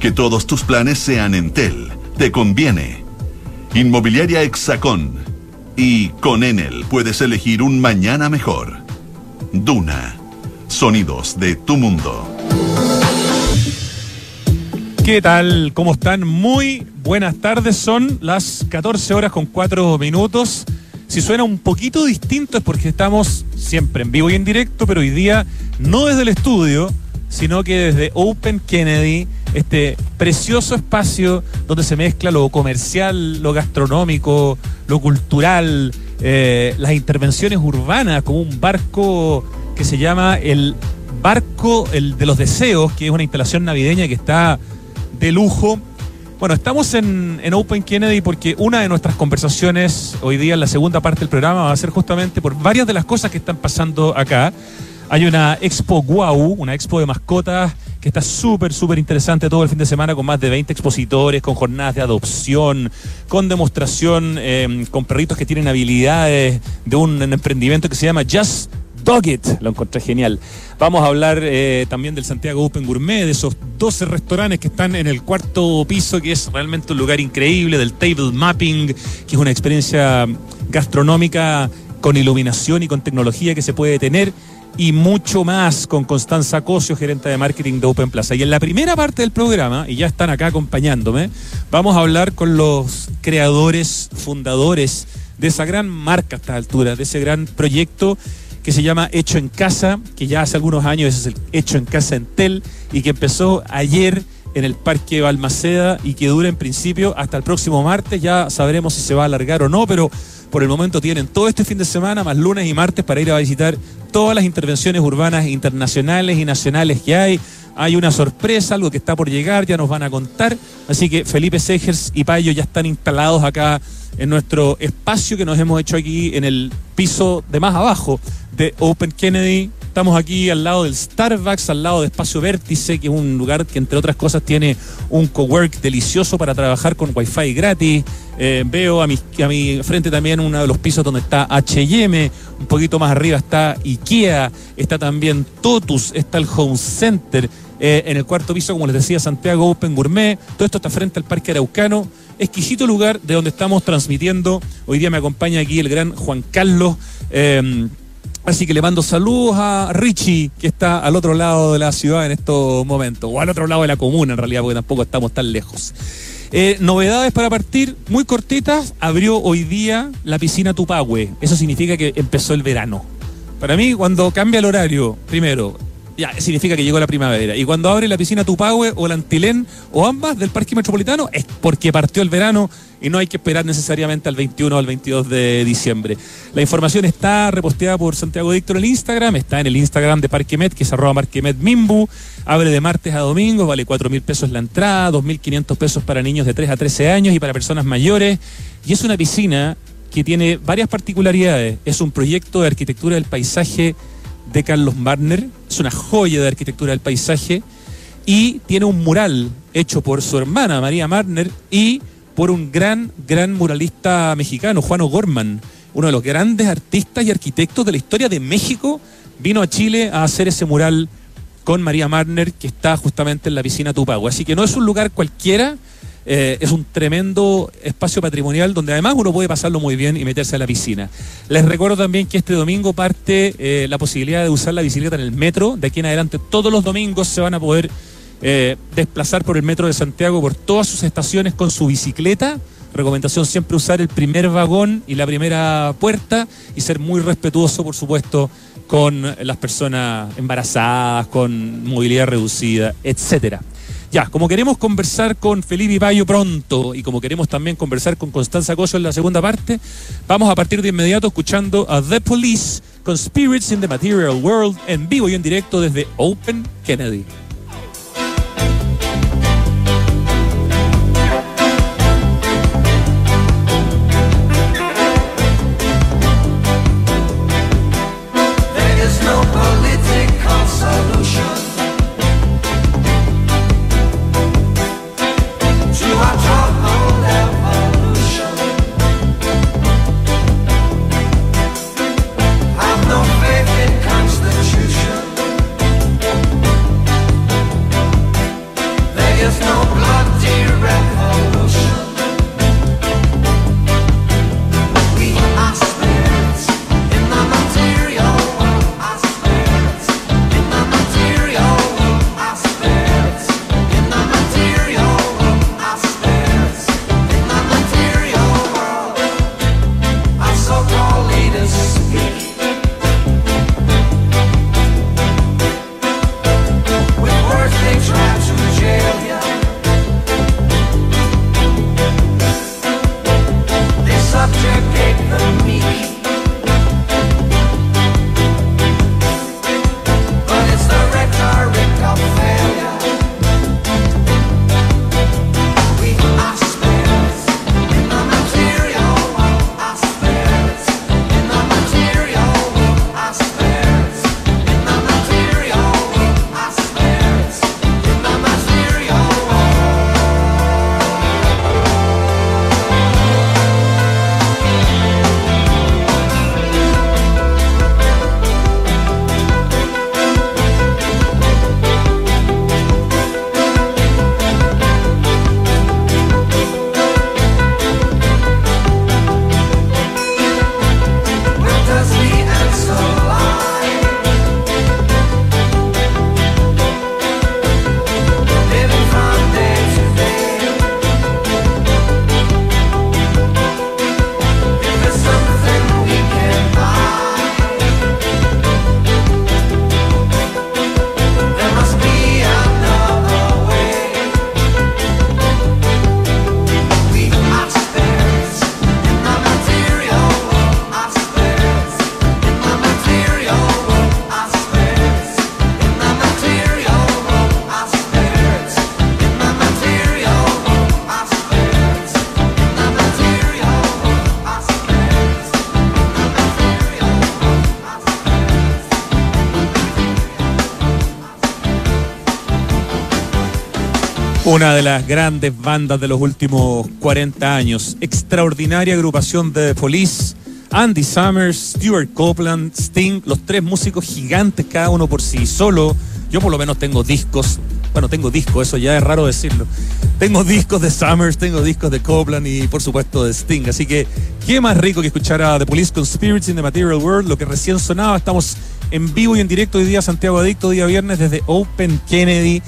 Que todos tus planes sean Entel. Te conviene. Inmobiliaria Hexacón. Y con Enel puedes elegir un mañana mejor. Duna. Sonidos de tu mundo. ¿Qué tal? ¿Cómo están? Muy buenas tardes. Son las 14 horas con 4 minutos. Si suena un poquito distinto es porque estamos siempre en vivo y en directo, pero hoy día no desde el estudio, sino que desde Open Kennedy, este precioso espacio donde se mezcla lo comercial, lo gastronómico, lo cultural, eh, las intervenciones urbanas, como un barco que se llama el Barco el de los Deseos, que es una instalación navideña que está de lujo. Bueno, estamos en, en, Open Kennedy porque una de nuestras conversaciones hoy día en la segunda parte del programa va a ser justamente por varias de las cosas que están pasando acá. Hay una expo Guau, una expo de mascotas que está súper, súper interesante todo el fin de semana con más de 20 expositores, con jornadas de adopción, con demostración, eh, con perritos que tienen habilidades de un emprendimiento que se llama Just Dog It, lo encontré genial. Vamos a hablar eh, también del Santiago Open Gourmet, de esos 12 restaurantes que están en el cuarto piso, que es realmente un lugar increíble, del table mapping, que es una experiencia gastronómica con iluminación y con tecnología que se puede tener y mucho más con Constanza Cosio, gerente de marketing de Open Plaza. Y en la primera parte del programa, y ya están acá acompañándome, vamos a hablar con los creadores, fundadores de esa gran marca a esta altura, de ese gran proyecto que se llama Hecho en Casa, que ya hace algunos años es el Hecho en Casa Entel y que empezó ayer en el Parque Balmaceda y que dura en principio hasta el próximo martes. Ya sabremos si se va a alargar o no, pero por el momento tienen todo este fin de semana, más lunes y martes, para ir a visitar todas las intervenciones urbanas internacionales y nacionales que hay. Hay una sorpresa, algo que está por llegar, ya nos van a contar. Así que Felipe Segers y Payo ya están instalados acá en nuestro espacio que nos hemos hecho aquí en el piso de más abajo de Open Kennedy. Estamos aquí al lado del Starbucks, al lado de Espacio Vértice, que es un lugar que entre otras cosas tiene un cowork delicioso para trabajar con wifi gratis. Eh, veo a mi, frente también uno de los pisos donde está HM, un poquito más arriba está IKEA, está también Totus, está el Home Center. Eh, en el cuarto piso, como les decía, Santiago Open Gourmet. Todo esto está frente al Parque Araucano. Exquisito lugar de donde estamos transmitiendo. Hoy día me acompaña aquí el gran Juan Carlos. Eh, Así que le mando saludos a Richie, que está al otro lado de la ciudad en estos momentos, o al otro lado de la comuna en realidad, porque tampoco estamos tan lejos. Eh, novedades para partir, muy cortitas. Abrió hoy día la piscina Tupahue. Eso significa que empezó el verano. Para mí, cuando cambia el horario, primero, ya significa que llegó la primavera. Y cuando abre la piscina Tupahue o la Antilén o ambas del Parque Metropolitano, es porque partió el verano y no hay que esperar necesariamente al 21 o al 22 de diciembre. La información está reposteada por Santiago Dictor en el Instagram, está en el Instagram de Parquemet, que es arroba Mimbu, abre de martes a domingo, vale 4 mil pesos la entrada, 2.500 pesos para niños de 3 a 13 años y para personas mayores. Y es una piscina que tiene varias particularidades. Es un proyecto de arquitectura del paisaje de Carlos Marner, es una joya de arquitectura del paisaje y tiene un mural hecho por su hermana María Marner y por un gran, gran muralista mexicano, Juan O'Gorman, uno de los grandes artistas y arquitectos de la historia de México, vino a Chile a hacer ese mural con María Marner que está justamente en la piscina Tupago. Así que no es un lugar cualquiera, eh, es un tremendo espacio patrimonial donde además uno puede pasarlo muy bien y meterse a la piscina. Les recuerdo también que este domingo parte eh, la posibilidad de usar la bicicleta en el metro. De aquí en adelante todos los domingos se van a poder eh, desplazar por el metro de Santiago por todas sus estaciones con su bicicleta. Recomendación siempre usar el primer vagón y la primera puerta y ser muy respetuoso, por supuesto, con las personas embarazadas, con movilidad reducida, etcétera. Ya, como queremos conversar con Felipe Bayo pronto y como queremos también conversar con Constanza Coso en la segunda parte, vamos a partir de inmediato escuchando a The Police con Spirits in the Material World en vivo y en directo desde Open Kennedy. Una de las grandes bandas de los últimos 40 años. Extraordinaria agrupación de Police. Andy Summers, Stuart Copeland, Sting, los tres músicos gigantes, cada uno por sí solo. Yo por lo menos tengo discos. Bueno, tengo discos, eso ya es raro decirlo. Tengo discos de Summers, tengo discos de Copeland y por supuesto de Sting. Así que, qué más rico que escuchar a The Police con Spirits in the Material World, lo que recién sonaba. Estamos en vivo y en directo hoy día Santiago Adicto, día viernes desde Open Kennedy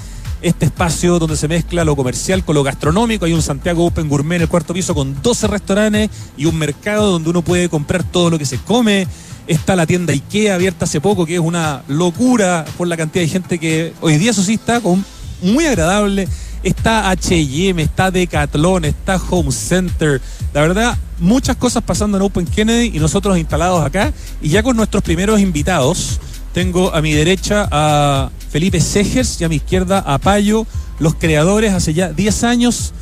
este espacio donde se mezcla lo comercial con lo gastronómico. Hay un Santiago Open Gourmet en el cuarto piso con 12 restaurantes y un mercado donde uno puede comprar todo lo que se come. Está la tienda IKEA abierta hace poco, que es una locura por la cantidad de gente que hoy día eso sí está con, muy agradable. Está HM, está Decathlon, está Home Center. La verdad, muchas cosas pasando en Open Kennedy y nosotros instalados acá. Y ya con nuestros primeros invitados, tengo a mi derecha a Felipe Segers y a mi izquierda a Payo, los creadores hace ya 10 años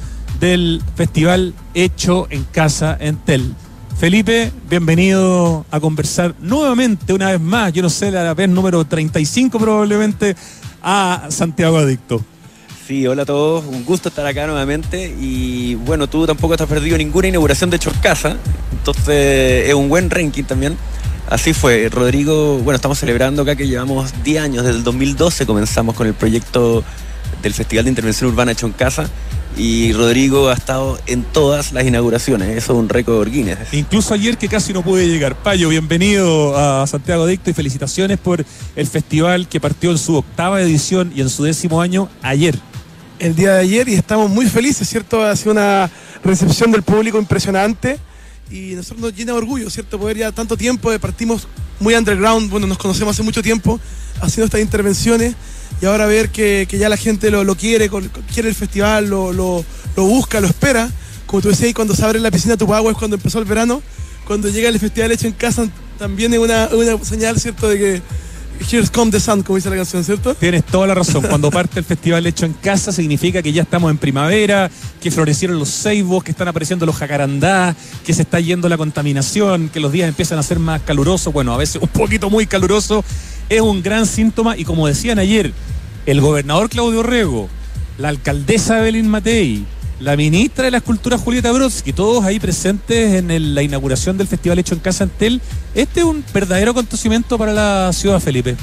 del festival Hecho en Casa en Tel. Felipe, bienvenido a conversar nuevamente, una vez más, yo no sé, la vez número 35 probablemente, a Santiago Adicto. Sí, hola a todos, un gusto estar acá nuevamente y bueno, tú tampoco has perdido ninguna inauguración de Hecho en Casa, entonces es un buen ranking también. Así fue, Rodrigo, bueno, estamos celebrando acá que llevamos 10 años, desde el 2012 comenzamos con el proyecto del Festival de Intervención Urbana hecho en casa y Rodrigo ha estado en todas las inauguraciones, eso es un récord Guinness. Incluso ayer que casi no pude llegar. Payo, bienvenido a Santiago Adicto y felicitaciones por el festival que partió en su octava edición y en su décimo año ayer. El día de ayer y estamos muy felices, ¿cierto? Ha sido una recepción del público impresionante y nosotros nos llena de orgullo, ¿cierto? Poder ya tanto tiempo, eh, partimos muy underground, bueno, nos conocemos hace mucho tiempo haciendo estas intervenciones y ahora ver que, ya la gente lo, quiere, quiere el festival, lo, lo, busca, lo espera. Como tú decías, cuando se abre la piscina Tupagua es cuando empezó el verano, cuando llega el festival hecho en casa también es una, una señal, ¿cierto? De que Here's Come the Sun, como dice la canción, ¿cierto? Tienes toda la razón. Cuando parte el festival hecho en casa, significa que ya estamos en primavera, que florecieron los ceibos, que están apareciendo los jacarandás, que se está yendo la contaminación, que los días empiezan a ser más calurosos, bueno, a veces un poquito muy caluroso. Es un gran síntoma y como decían ayer, el gobernador Claudio Rego, la alcaldesa Evelyn Matei, la ministra de la Escultura Julieta Brodsky, todos ahí presentes en la inauguración del Festival Hecho en Casa Antel. Este es un verdadero acontecimiento para la ciudad, Felipe.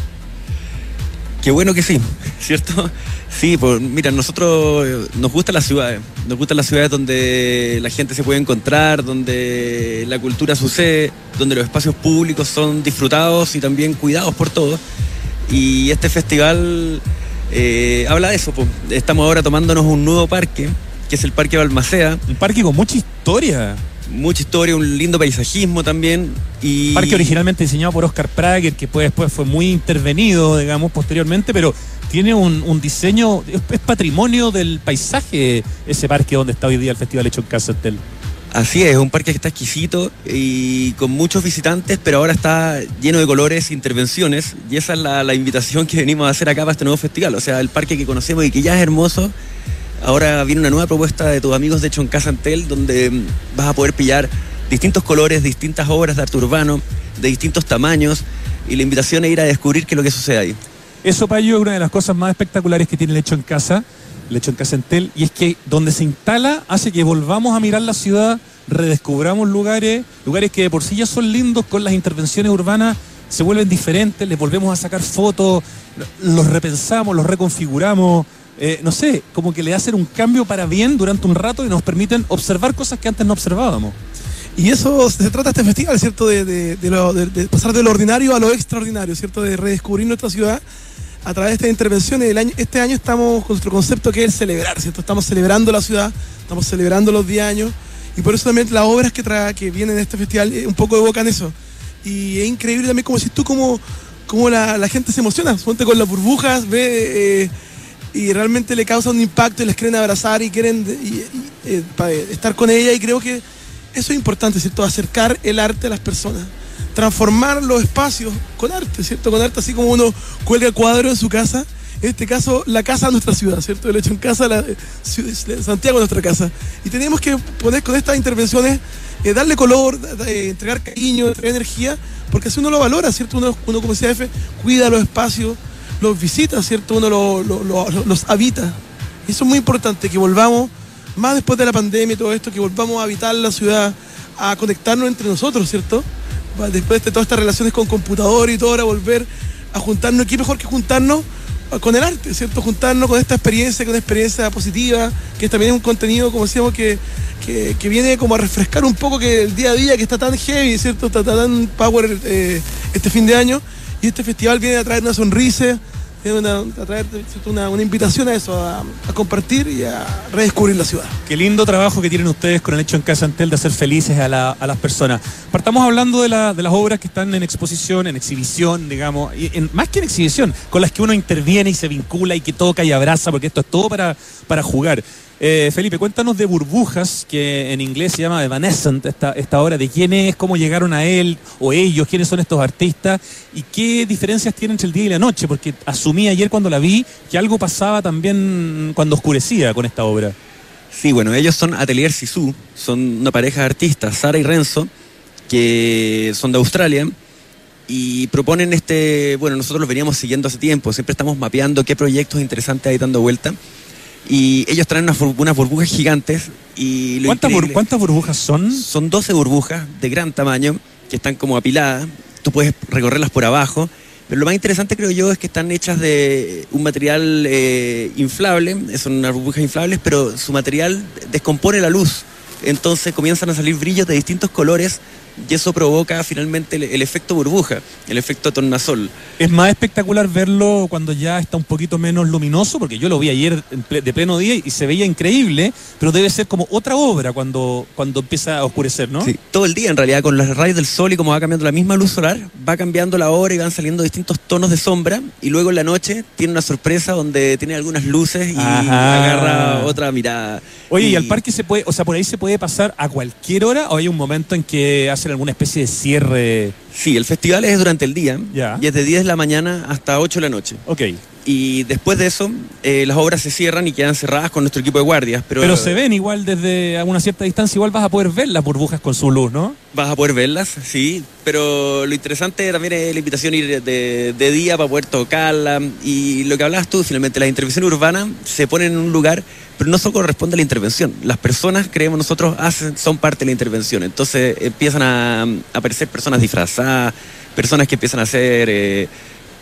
Qué bueno que sí, ¿cierto? Sí, pues mira, nosotros eh, nos gustan las ciudades, nos gustan las ciudades donde la gente se puede encontrar, donde la cultura sucede, donde los espacios públicos son disfrutados y también cuidados por todos. Y este festival eh, habla de eso, pues. estamos ahora tomándonos un nuevo parque que es el Parque Balmacea. Un parque con mucha historia. Mucha historia, un lindo paisajismo también. Y... Parque originalmente diseñado por Oscar Prager, que después fue muy intervenido, digamos, posteriormente, pero tiene un, diseño, es, patrimonio del paisaje ese parque donde está hoy día el Festival Hecho en Casantel. Así es, un parque que está exquisito y con muchos visitantes, pero ahora está lleno de colores, intervenciones, y esa es la, la invitación que venimos a hacer acá para este nuevo festival. O sea, el parque que conocemos y que ya es hermoso, Ahora viene una nueva propuesta de tus amigos de Hecho en Casa Antel, donde mm, vas a poder pillar distintos colores, distintas obras de arte urbano, de distintos tamaños, y la invitación es ir a descubrir qué es lo que sucede ahí. Eso, Payo, es una de las cosas más espectaculares que tiene el Hecho en Casa, el Hecho en Casa Antel, y es que donde se instala hace que volvamos a mirar la ciudad, redescubramos lugares, lugares que de por sí ya son lindos con las intervenciones urbanas, se vuelven diferentes, les volvemos a sacar fotos, los repensamos, los reconfiguramos, eh, no sé, como que le hacen un cambio para bien durante un rato y nos permiten observar cosas que antes no observábamos. Y eso se trata este festival, ¿cierto? De, pasar de lo ordinario a lo extraordinario, ¿cierto? De redescubrir nuestra ciudad a través de estas intervenciones. El este año estamos con nuestro concepto que es celebrar, ¿cierto? Estamos celebrando la ciudad, estamos celebrando los 10 años y por eso también las obras que, que vienen de este festival eh, un poco evocan eso. Y es increíble también como si tú como, como la, gente se emociona, ponte con las burbujas, ve... Eh, y realmente le causa un impacto y les quieren abrazar y quieren eh, estar con ella y creo que eso es importante, ¿cierto? Acercar el arte a las personas, transformar los espacios con arte, ¿cierto? Con arte así como uno cuelga cuadro en su casa, en este caso la casa de nuestra ciudad, ¿cierto? El hecho en casa, la, Santiago es nuestra casa. Y tenemos que poner con estas intervenciones, eh, darle color, entregar cariño, entregar energía, porque así uno lo valora, ¿cierto? Uno, uno como CF cuida los espacios, los visita, ¿cierto? Uno los habita. Y eso es muy importante, que volvamos, más después de la pandemia y todo esto, que volvamos a habitar la ciudad, a conectarnos entre nosotros, ¿cierto? Después de todas estas relaciones con computador y todo, ahora volver a juntarnos. ¿Qué mejor que juntarnos con el arte, ¿cierto? Juntarnos con esta experiencia, con una experiencia positiva, que también es un contenido, como decíamos, que, que, que viene como a refrescar un poco que el día a día que está tan heavy, ¿cierto? Está tan power eh, este fin de año. Y este festival viene a traer una sonrisa, viene una- a traer una, invitación a eso, a, compartir y a redescubrir la ciudad. Qué lindo trabajo que tienen ustedes con el hecho en Casa Antel de hacer felices a, la- a las personas. Partamos hablando de, la- de las obras que están en exposición, en exhibición, digamos, en- más que en exhibición, con las que uno interviene y se vincula y que toca y abraza, porque esto es todo para, para jugar. Eh, Felipe, cuéntanos de Burbujas, que en inglés se llama Evanescent, esta, esta obra, de quién es, cómo llegaron a él o ellos, quiénes son estos artistas y qué diferencias tienen entre el día y la noche, porque asumí ayer cuando la vi que algo pasaba también cuando oscurecía con esta obra. Sí, bueno, ellos son Atelier Sisu, son una pareja de artistas, Sara y Renzo, que son de Australia y proponen este, bueno, nosotros los veníamos siguiendo hace tiempo, siempre estamos mapeando qué proyectos interesantes hay dando vuelta y ellos traen unas, unas burbujas gigantes y lo ¿Cuántas, bur- cuántas burbujas son? son 12 burbujas de gran tamaño que están como apiladas. Tú puedes recorrerlas por abajo. Pero lo más interesante creo yo es que están hechas de un material eh, inflable, son unas burbujas inflables, pero su material descompone la luz. Entonces comienzan a salir brillos de distintos colores y eso provoca finalmente el, el efecto burbuja, el efecto tornasol. Es más espectacular verlo cuando ya está un poquito menos luminoso, porque yo lo vi ayer de pleno día y se veía increíble, pero debe ser como otra obra cuando, cuando empieza a oscurecer, ¿no? Sí, todo el día en realidad con los rayos del sol y como va cambiando la misma luz solar, va cambiando la hora y van saliendo distintos tonos de sombra y luego en la noche tiene una sorpresa donde tiene algunas luces y Ajá. agarra otra mirada. Oye, ¿y al parque se puede, o sea, por ahí se puede pasar a cualquier hora o hay un momento en que hacen alguna especie de cierre? Sí, el festival es durante el día Ya. y es de 10 de la mañana hasta 8 de la noche. Ok. Y después de eso, eh, las obras se cierran y quedan cerradas con nuestro equipo de guardias. Pero, Pero, se ven igual desde a una cierta distancia, igual vas a poder ver las burbujas con su luz, ¿no? Vas a poder verlas, sí, pero lo interesante también es la invitación a ir de, de día para poder tocarla. Y lo que hablabas tú, finalmente, la intervención urbana se pone en un lugar, pero no solo corresponde a la intervención. Las personas, creemos nosotros, hacen, son parte de la intervención. Entonces empiezan a, aparecer personas disfrazadas, personas que empiezan a hacer eh,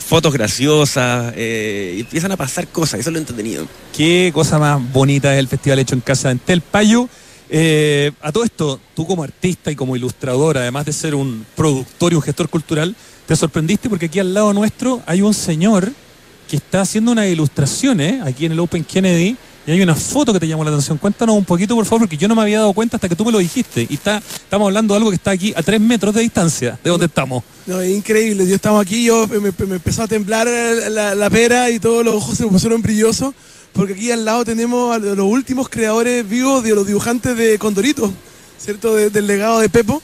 fotos graciosas, eh, empiezan a pasar cosas, eso es lo entretenido. Qué cosa más bonita es el festival hecho en casa de Entel Payo. Eh, a todo esto, tú como artista y como ilustrador, además de ser un productor y un gestor cultural, te sorprendiste porque aquí al lado nuestro hay un señor que está haciendo unas ilustraciones aquí en el Open Kennedy y hay una foto que te llamó la atención. Cuéntanos un poquito, por favor, porque yo no me había dado cuenta hasta que tú me lo dijiste. Y está, estamos hablando de algo que está aquí a tres metros de distancia de donde estamos. No, es increíble. Yo estaba aquí, yo me, empezó a temblar la, pera y todos los ojos se pusieron brillosos. Porque aquí al lado tenemos a los últimos creadores vivos de los dibujantes de Condorito, ¿cierto? De- del legado de Pepo,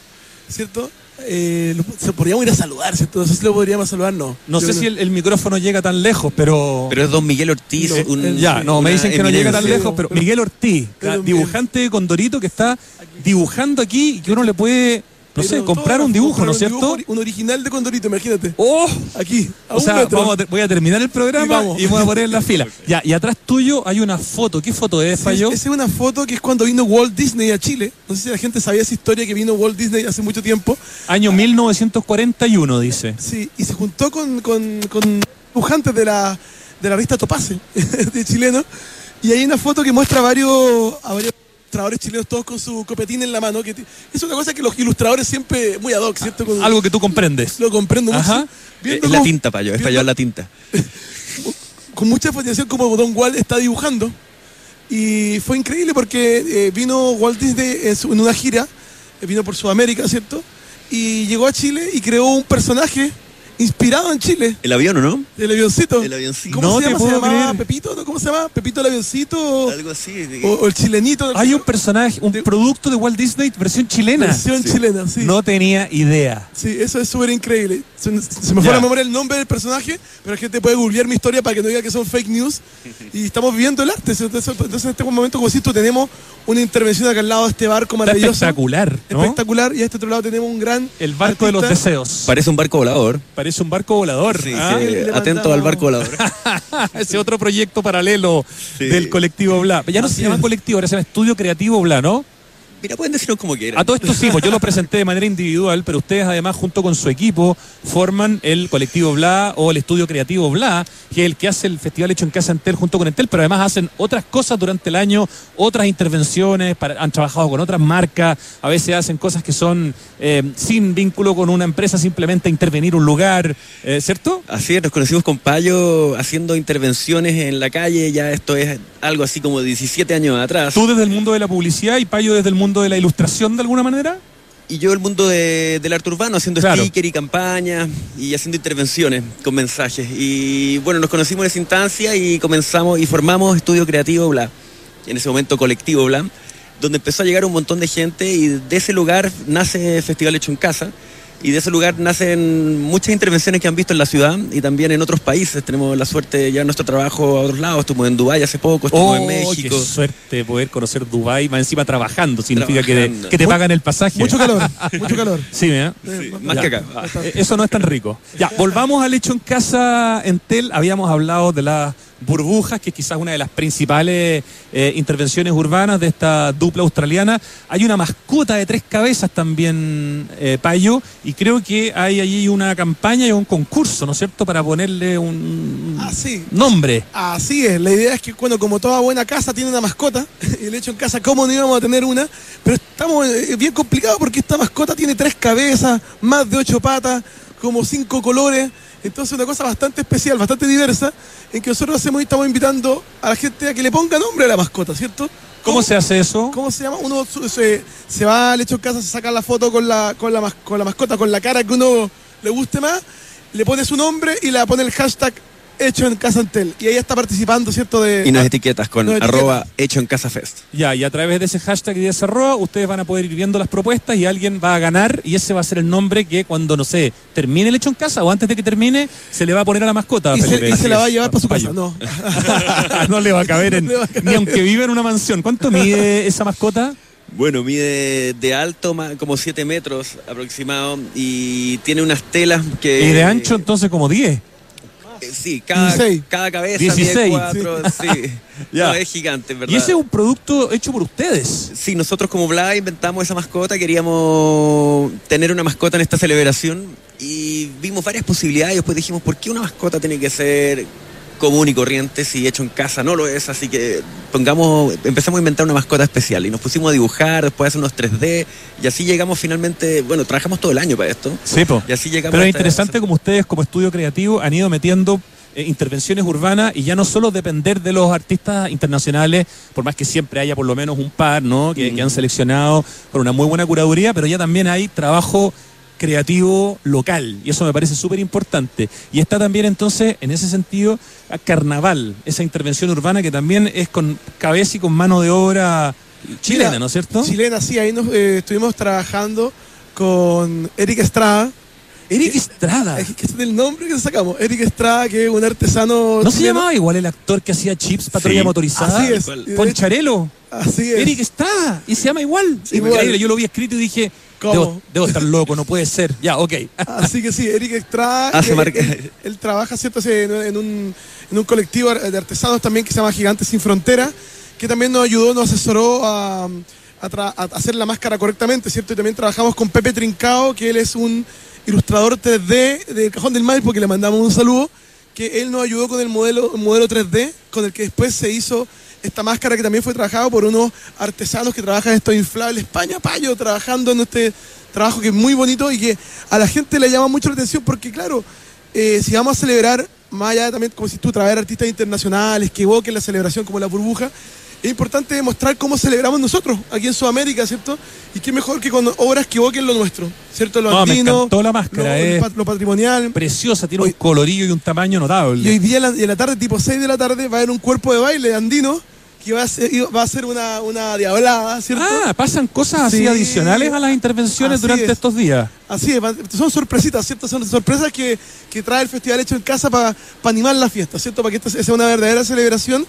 ¿cierto? Eh, se podríamos ir a saludar, ¿cierto? No sé si lo podríamos saludar, no. No Yo sé si el, el micrófono llega tan lejos, pero... Pero es don Miguel Ortiz. Un- ya, no, me dicen que no llega tan lejos, pero Pero- Miguel Ortiz, pero dibujante de Condorito que está dibujando aquí y que uno le puede, no sé, comprar un dibujo, ¿no es cierto? un original de Condorito, imagínate. ¡Oh! Aquí, a O un sea, metro. vamos a ter- voy a terminar el Y programa vamos. y, voy a poner en la fila. Ya, y atrás tuyo hay una foto. ¿Qué foto es, Fallo? Esa es una foto que es cuando vino Walt Disney a Chile. No sé si la gente sabía esa historia que vino Walt Disney hace mucho tiempo. Año 1941, dice. Sí, y se juntó con, con, con dibujantes de la, de la revista Topace, de chileno. Y hay una foto que muestra varios, a varios ilustradores chilenos, todos con su copetín en la mano. Que es una cosa que los ilustradores siempre, muy ad hoc, ¿cierto? Con- Algo que tú comprendes. Lo comprendo mucho. Ajá. Viendo Es la tinta, payo, es viendo- la tinta. con mucha fascinación como Don Walt está dibujando. Y fue increíble porque eh, vino Walt Disney en, su- en una gira, eh, vino por Sudamérica, ¿cierto? Y llegó a Chile y creó un personaje inspirado en Chile, ¿El avión o no? el avioncito. El avioncito. ¿Cómo No se te llama? ¿Se llamaba creer. Pepito? ¿no? ¿Cómo se llama? ¿Pepito el avioncito? O, Algo así. de- o el chilenito. Hay un personaje, un De- producto de Walt Disney versión chilena. versión Sí. chilena, sí. No tenía idea. Sí, eso es súper increíble. Se, se me fue a la memoria el nombre del personaje, pero la gente puede googlear mi historia para que no diga que son fake news. Y estamos viviendo el arte. Entonces, entonces, en este momento, como si tú tenemos una intervención acá al lado de este barco Está maravilloso. espectacular, ¿no? Espectacular. Y a este otro lado tenemos un gran. El barco de los deseos. Parece un barco volador. Parece parece un barco volador. Sí, ¿ah? sí, atento al barco volador. Ese otro proyecto paralelo Sí. del colectivo Bla. Ya no se llama es. colectivo, ahora se llama Estudio Creativo Bla, ¿no? Mira, pueden decirnos como quieran. A todo esto sí, pues yo lo presenté de manera individual, pero ustedes además junto con su equipo forman el colectivo Bla o el estudio creativo Bla, que es el que hace el festival hecho en Casa Entel junto con Entel, pero además hacen otras cosas durante el año, otras intervenciones, para- han trabajado con otras marcas, a veces hacen cosas que son eh, sin vínculo con una empresa, simplemente intervenir un lugar, eh, ¿cierto? Así es, nos conocimos con Payo haciendo intervenciones en la calle, ya esto es algo así como 17 años atrás. Tú desde el mundo de la publicidad y Payo desde el mundo de la ilustración de alguna manera. Y yo el mundo de- del arte urbano, haciendo Claro. sticker y campañas y haciendo intervenciones con mensajes. Y bueno, nos conocimos en esa instancia y comenzamos y formamos Estudio Creativo Bla, en ese momento Colectivo Bla, donde empezó a llegar un montón de gente y de ese lugar nace Festival Hecho en Casa. Y de ese lugar nacen muchas intervenciones que han visto en la ciudad y también en otros países. Tenemos la suerte de llevar nuestro trabajo a otros lados. Estuvimos en Dubái hace poco, estuvimos en Oh, México. qué suerte poder conocer Dubai, más encima trabajando, significa que, te pagan el pasaje. Mucho calor, mucho calor. Sí, ¿eh? Más Ya. que acá. Eh, Eso no es tan rico. Ya, volvamos al hecho en casa Entel. Habíamos hablado de las burbujas, que es quizás una de las principales eh, intervenciones urbanas de esta dupla australiana. Hay una mascota de tres cabezas también, eh, Payo, y creo que hay allí una campaña y un concurso, ¿no es cierto?, para ponerle un Ah, sí. nombre. Así es, la idea es que, bueno, como toda buena casa tiene una mascota, y el hecho en casa, ¿cómo no íbamos a tener una? Pero estamos eh, bien complicados porque esta mascota tiene tres cabezas, más de ocho patas, como cinco colores, entonces una cosa bastante especial, bastante diversa, en que nosotros hacemos y estamos invitando a la gente a que le ponga nombre a la mascota, ¿cierto? ¿Cómo se hace eso? ¿Cómo se llama? Uno se, se va al hecho en casa, se saca la foto con la, con, la, con la mascota, con la cara que uno le guste más, le pone su nombre y le pone el hashtag hecho en casa Antel. Y ahí está participando, ¿cierto? De, Y nos etiquetas con Nos etiquetas. arroba hecho en Casa Fest. Ya, y a través de ese hashtag y de ese arroba, ustedes van a poder ir viendo las propuestas y alguien va a ganar y ese va a ser el nombre que cuando, no sé, termine el hecho en casa o antes de que termine, se le va a poner a la mascota. y, se, Felipe. y se la va a llevar para su casa. No. no le va a caber en- No le va a caber. ni aunque viva en una mansión. ¿Cuánto mide esa mascota? Bueno, mide de alto como 7 metros aproximado y tiene unas telas que... y de ancho entonces como 10. Eh, Sí, cada, 16. cada cabeza 16, mide 4, sí. Ya. No, es gigante, ¿verdad? Y ese es un producto hecho por ustedes. Sí, nosotros como Bla inventamos esa mascota, queríamos tener una mascota en esta celebración y vimos varias posibilidades y después dijimos, ¿por qué una mascota tiene que ser común y corriente si hecho en casa no lo es? Así que pongamos, empezamos a inventar una mascota especial y nos pusimos a dibujar, después a hacer unos 3D y así llegamos finalmente, bueno, trabajamos todo el año para esto. Sí, po. Y así llegamos Pero es interesante como ustedes, como estudio creativo, han ido metiendo eh, intervenciones urbanas y ya no solo depender de los artistas internacionales, por más que siempre haya por lo menos un par, ¿no? Que, que han seleccionado con una muy buena curaduría, pero ya también hay trabajo creativo local y eso me parece súper importante y está también entonces en ese sentido a Carnaval esa intervención urbana que también es con cabeza y con mano de obra chilena Mira, ¿no es cierto? Chilena, sí, ahí nos, eh, estuvimos trabajando con Eric Estrada. Eric Estrada Es es el nombre que sacamos. Eric Estrada, que es un artesano. ¿no se llamaba igual el actor que hacía chips patrulla Sí. motorizada? Así es. Poncharelo Así es. Eric Estrada y se llama igual. Igual. Increíble, yo lo vi escrito y dije, ¿Cómo? debo, debo estar loco, no puede ser. Ya, ok. Así que sí, Eric Estrada. Él, él trabaja, ¿cierto? En, en un, en un colectivo de artesanos también que se llama Gigantes Sin Frontera, que también nos ayudó, nos asesoró a, a tra- a hacer la máscara correctamente, ¿cierto? Y también trabajamos con Pepe Trincao, que él es un ilustrador 3D del Cajón del Maipo, que le mandamos un saludo, que él nos ayudó con el modelo, modelo 3D, con el que después se hizo esta máscara que también fue trabajada por unos artesanos que trabajan estos inflables Paña Payo, trabajando en este trabajo que es muy bonito y que a la gente le llama mucho la atención porque, claro, eh, si vamos a celebrar, más allá de también, como si tú traer artistas internacionales que evoquen la celebración como la burbuja, es importante demostrar cómo celebramos nosotros aquí en Sudamérica, ¿cierto? Y qué mejor que con obras que evoquen lo nuestro, ¿cierto? Lo No, me andino, encantó la máscara, lo, eh. lo patrimonial. Preciosa, tiene Hoy- un colorillo y un tamaño notable. Y hoy día en la, en la tarde, tipo 6 de la tarde, va a haber un cuerpo de baile andino que va a ser, va a ser una, una diablada, ¿cierto? Ah, pasan cosas así Sí. adicionales a las intervenciones Así durante es. estos días. Así es, son sorpresitas, ¿cierto? Son sorpresas que, que trae el festival hecho en casa para animar la fiesta, ¿cierto? Para que esta sea una verdadera celebración.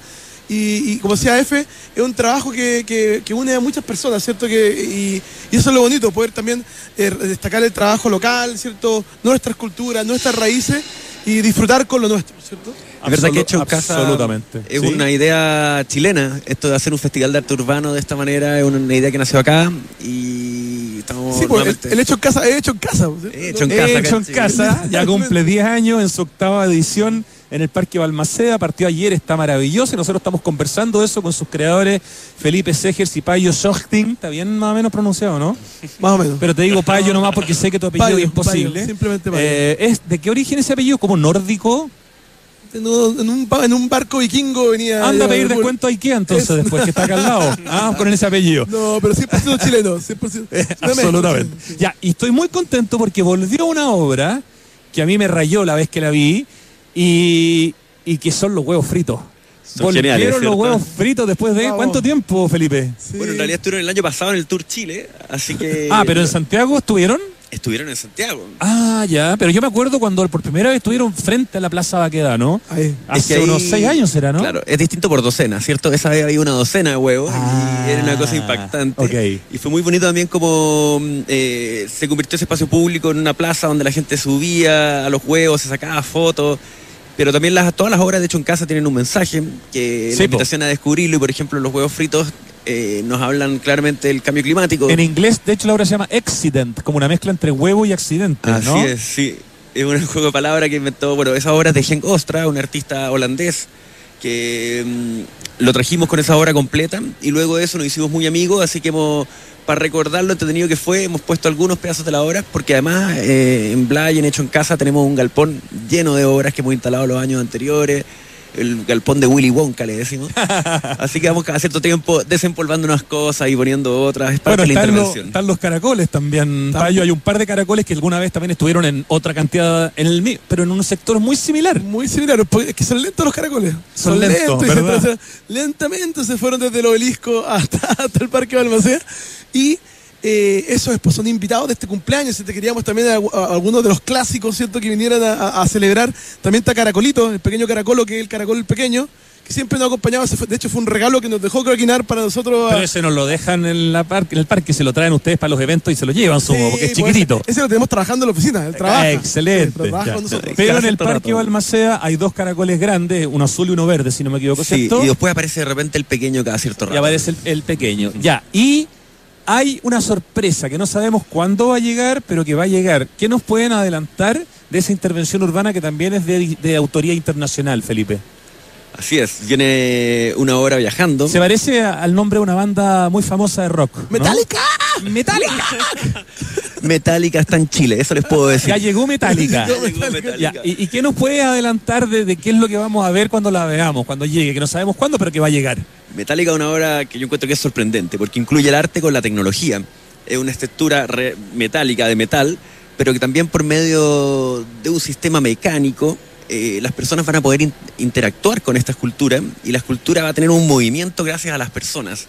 Y, y como decía F, es un trabajo que, que- que une a muchas personas, ¿cierto? Que, y, y eso es lo bonito, poder también eh, destacar el trabajo local, ¿cierto? Nuestras culturas, nuestras raíces y disfrutar con lo nuestro, ¿cierto? Es verdad que Absolu- hecho casa absolutamente. es Sí. una idea chilena. Esto de hacer un festival de arte urbano de esta manera es una idea que nació acá y estamos Sí, pues, el, hecho en casa es hecho en casa. ¿cierto? Hecho en Hecho casa, ya cumple 10 años en su octava edición en el Parque Balmaceda. Partió ayer, está maravilloso y nosotros estamos conversando eso con sus creadores Felipe Segers y Payo Schochting. Está bien más o menos pronunciado, ¿no? Más o menos. Pero te digo Payo nomás porque sé que tu apellido Payo, es imposible. Payo, simplemente Payo. Eh, es, ¿De qué origen ese apellido? ¿Como nórdico? en, un, en barco vikingo venía. Anda a pedir descuento a Ikea entonces Es- después que está acá al lado. Ah, con ese apellido. No, pero 100% chileno. 100%. de México, Absolutamente. sí, sí. Ya, y estoy muy contento porque volvió una obra que a mí me rayó la vez que la vi y, y que son los huevos fritos. Son Volvieron geniales, los ¿cierto? huevos fritos después de Vamos. cuánto tiempo, Felipe. Sí. Bueno, en realidad estuvieron el año pasado en el Tour Chile, así que... Ah, pero en Santiago estuvieron. Estuvieron en Santiago. Ah, ya, pero yo me acuerdo cuando por primera vez estuvieron frente a la Plaza Baquedano. Ahí. Hace Es que ahí- unos seis años era, ¿no? Claro, es distinto por docena, ¿cierto? Esa vez había una docena de huevos Ah, y era una cosa impactante. ok. Y fue muy bonito también como mm, eh, se convirtió ese espacio público en una plaza donde la gente subía a los huevos, se sacaba fotos. Pero también las, todas las obras de hecho en casa tienen un mensaje que Sí, la po. invitación a descubrirlo y por ejemplo los huevos fritos eh, nos hablan claramente del cambio climático. En inglés, de hecho, la obra se llama Accident, como una mezcla entre huevo y accidente, Así ¿no? es, sí. Es un juego de palabras que inventó, bueno, esa obra es de Henk Ostra, un artista holandés, que mm, lo trajimos con esa obra completa y luego de eso nos hicimos muy amigos, así que hemos, para recordar lo entretenido que fue, hemos puesto algunos pedazos de la obra, porque además eh, en Blay, en Hecho en Casa, tenemos un galpón lleno de obras que hemos instalado los años anteriores. El galpón de Willy Wonka, le decimos. Así que vamos cada cierto tiempo desempolvando unas cosas y poniendo otras. Es parte Bueno, de la están, los- intervención. están los caracoles también, Tam- Payo. Hay un par de caracoles que alguna vez también estuvieron en otra cantidad, en el pero en un sector muy similar. Muy similar, es que son lentos los caracoles. Son lentos, y ¿verdad? se- lentamente se fueron desde el obelisco hasta, hasta el Parque Balmaceda. Y eh, esos pues, son invitados de este cumpleaños. Si te queríamos también a, a algunos de los clásicos, ¿cierto? Que vinieran a, celebrar. También está Caracolito, el pequeño caracolo, que es el caracol pequeño, que siempre nos ha acompañado. De hecho, fue un regalo que nos dejó Croquinar para nosotros. Pero ese nos lo dejan en, la par- en el parque, se lo traen ustedes para los eventos y se lo llevan, supongo, Sí, porque es pues, chiquitito. Ese, ese lo tenemos trabajando en la oficina. Él trabaja. Ah, excelente. Sí, pero trabaja ya. con nosotros. Pero en el Parque. Balmaceda hay dos caracoles grandes, uno azul y uno verde, si no me equivoco, Sí, ¿cierto? y después aparece de repente el pequeño cada cierto rato. Y aparece el, el pequeño. Ya, y hay una sorpresa que no sabemos cuándo va a llegar, pero que va a llegar. ¿Qué nos pueden adelantar de esa intervención urbana que también es de, autoría internacional, Felipe? Así es, viene una hora viajando. Se parece al nombre de una banda muy famosa de rock. ¿no? ¡Metallica! ¡Metallica! Metallica está en Chile, eso les puedo decir. Ya llegó Metallica. Ya llegó Metallica. Ya, ¿y, y qué nos puede adelantar de, de qué es lo que vamos a ver cuando la veamos, cuando llegue? Que no sabemos cuándo, pero que va a llegar. Metallica es una obra que yo encuentro que es sorprendente, porque incluye el arte con la tecnología. Es una estructura re- metálica de metal, pero que también por medio de un sistema mecánico, eh, las personas van a poder in- interactuar con esta escultura y la escultura va a tener un movimiento gracias a las personas.